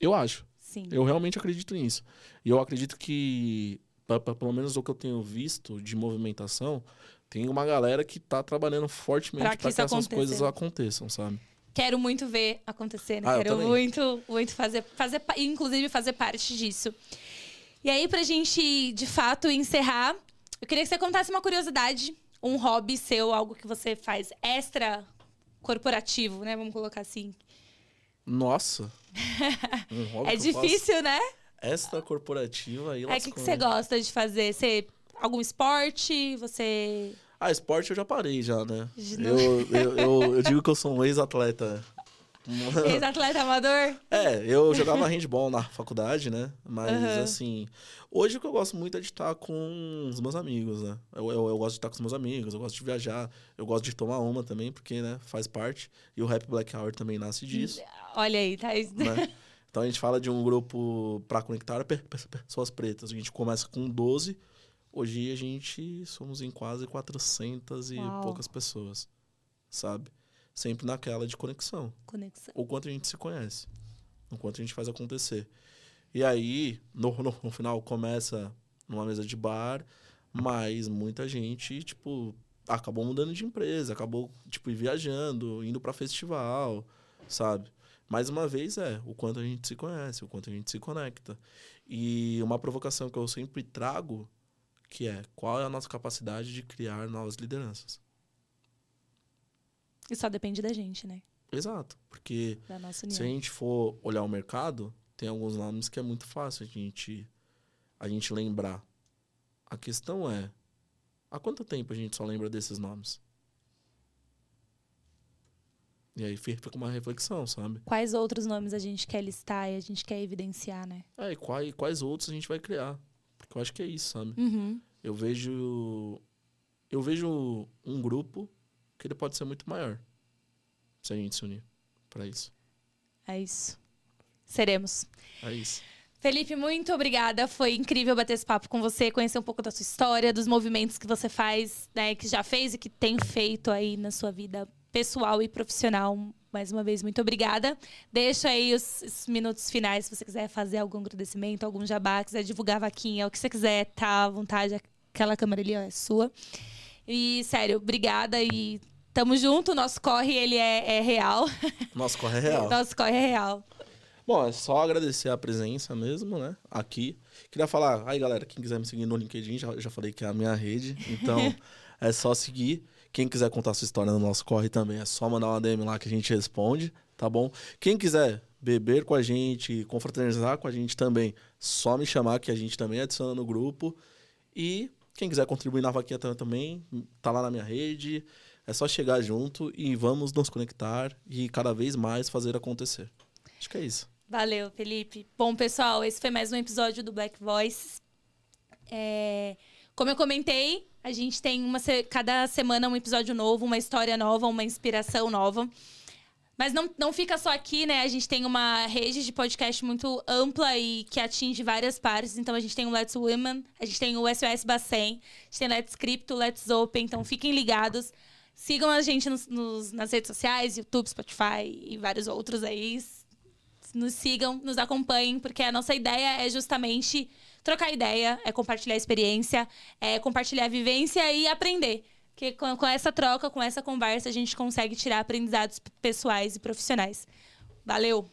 Eu acho. Sim. Eu realmente acredito nisso. E eu acredito que, pa- pa- pelo menos o que eu tenho visto de movimentação, tem uma galera que tá trabalhando fortemente para que que, essas coisas aconteçam, sabe? Quero muito ver acontecer, né? Ah, Quero muito, muito fazer, fazer, inclusive fazer parte disso. E aí, pra gente, de fato, encerrar, eu queria que você contasse uma curiosidade, um hobby seu, algo que você faz extra corporativo, né? Vamos colocar assim. Nossa! Um é difícil, né? Extra corporativa aí É o que, que você né? gosta de fazer? Você, algum esporte? Você. Ah, esporte eu já parei já, né? Eu, eu, eu, eu digo que eu sou um ex-atleta. Ex-atleta amador? É, eu jogava handball na faculdade, né? Mas, Aham. assim, hoje o que eu gosto muito é de estar com os meus amigos, né? Eu, eu, eu gosto de estar com os meus amigos, eu gosto de viajar, eu gosto de tomar uma também, porque, né, faz parte. E o Rap Black Hour também nasce disso, Olha aí, tá? né? Então a gente fala de um grupo para conectar pessoas pretas. A gente começa com 12. Hoje a gente somos em quase 400 e Uau. poucas pessoas, sabe? Sempre naquela de conexão. Conexão. O quanto a gente se conhece. O quanto a gente faz acontecer. E aí, no, no, no final, começa numa mesa de bar, mas muita gente, tipo, acabou mudando de empresa, acabou, tipo, viajando, indo para festival, sabe? Mais uma vez é o quanto a gente se conhece, o quanto a gente se conecta. E uma provocação que eu sempre trago, que é qual é a nossa capacidade de criar novas lideranças. E só depende da gente, né? Exato, porque se a gente for olhar o mercado, tem alguns nomes que é muito fácil a gente a gente lembrar. A questão é há quanto tempo a gente só lembra desses nomes? E aí fica uma reflexão, sabe? Quais outros nomes a gente quer listar e a gente quer evidenciar, né? É, e quais, quais outros a gente vai criar? Porque eu acho que é isso, sabe? Uhum. Eu vejo eu vejo um grupo que ele pode ser muito maior se a gente se unir para isso. É isso. Seremos. É isso. Felipe, muito obrigada. Foi incrível bater esse papo com você, conhecer um pouco da sua história, dos movimentos que você faz, né, que já fez e que tem feito aí na sua vida pessoal e profissional. Mais uma vez, muito obrigada. Deixa aí os, os minutos finais, se você quiser fazer algum agradecimento, algum jabá, quiser divulgar a vaquinha, o que você quiser, tá à vontade. Aquela câmera ali ó, é sua. E, sério, obrigada e tamo junto. Nosso corre, ele é, é real. Nosso corre é real. Nosso corre é real. Bom, é só agradecer a presença mesmo, né? Aqui. Queria falar, aí galera, quem quiser me seguir no LinkedIn, já, já falei que é a minha rede. Então, é só seguir. Quem quiser contar sua história no nosso corre também, é só mandar uma DM lá que a gente responde, tá bom? Quem quiser beber com a gente, confraternizar com a gente também, só me chamar que a gente também adiciona no grupo. E quem quiser contribuir na vaquinha também, tá lá na minha rede. É só chegar junto e vamos nos conectar e cada vez mais fazer acontecer. Acho que é isso. Valeu, Felipe. Bom, pessoal, esse foi mais um episódio do Black Voices. É, Como eu comentei, a gente tem uma cada semana um episódio novo, uma história nova, uma inspiração nova. Mas não, não fica só aqui, né? A gente tem uma rede de podcast muito ampla e que atinge várias partes. Então a gente tem o Let's Women, a gente tem o SOS Bacen, a gente tem Let's Crypto, Let's Open. Então fiquem ligados. Sigam a gente nos- nos- nas redes sociais, YouTube, Spotify e vários outros aí nos sigam, nos acompanhem, porque a nossa ideia é justamente trocar ideia, é compartilhar experiência, é compartilhar vivência e aprender. Porque com, com essa troca, com essa conversa, a gente consegue tirar aprendizados pessoais e profissionais. Valeu!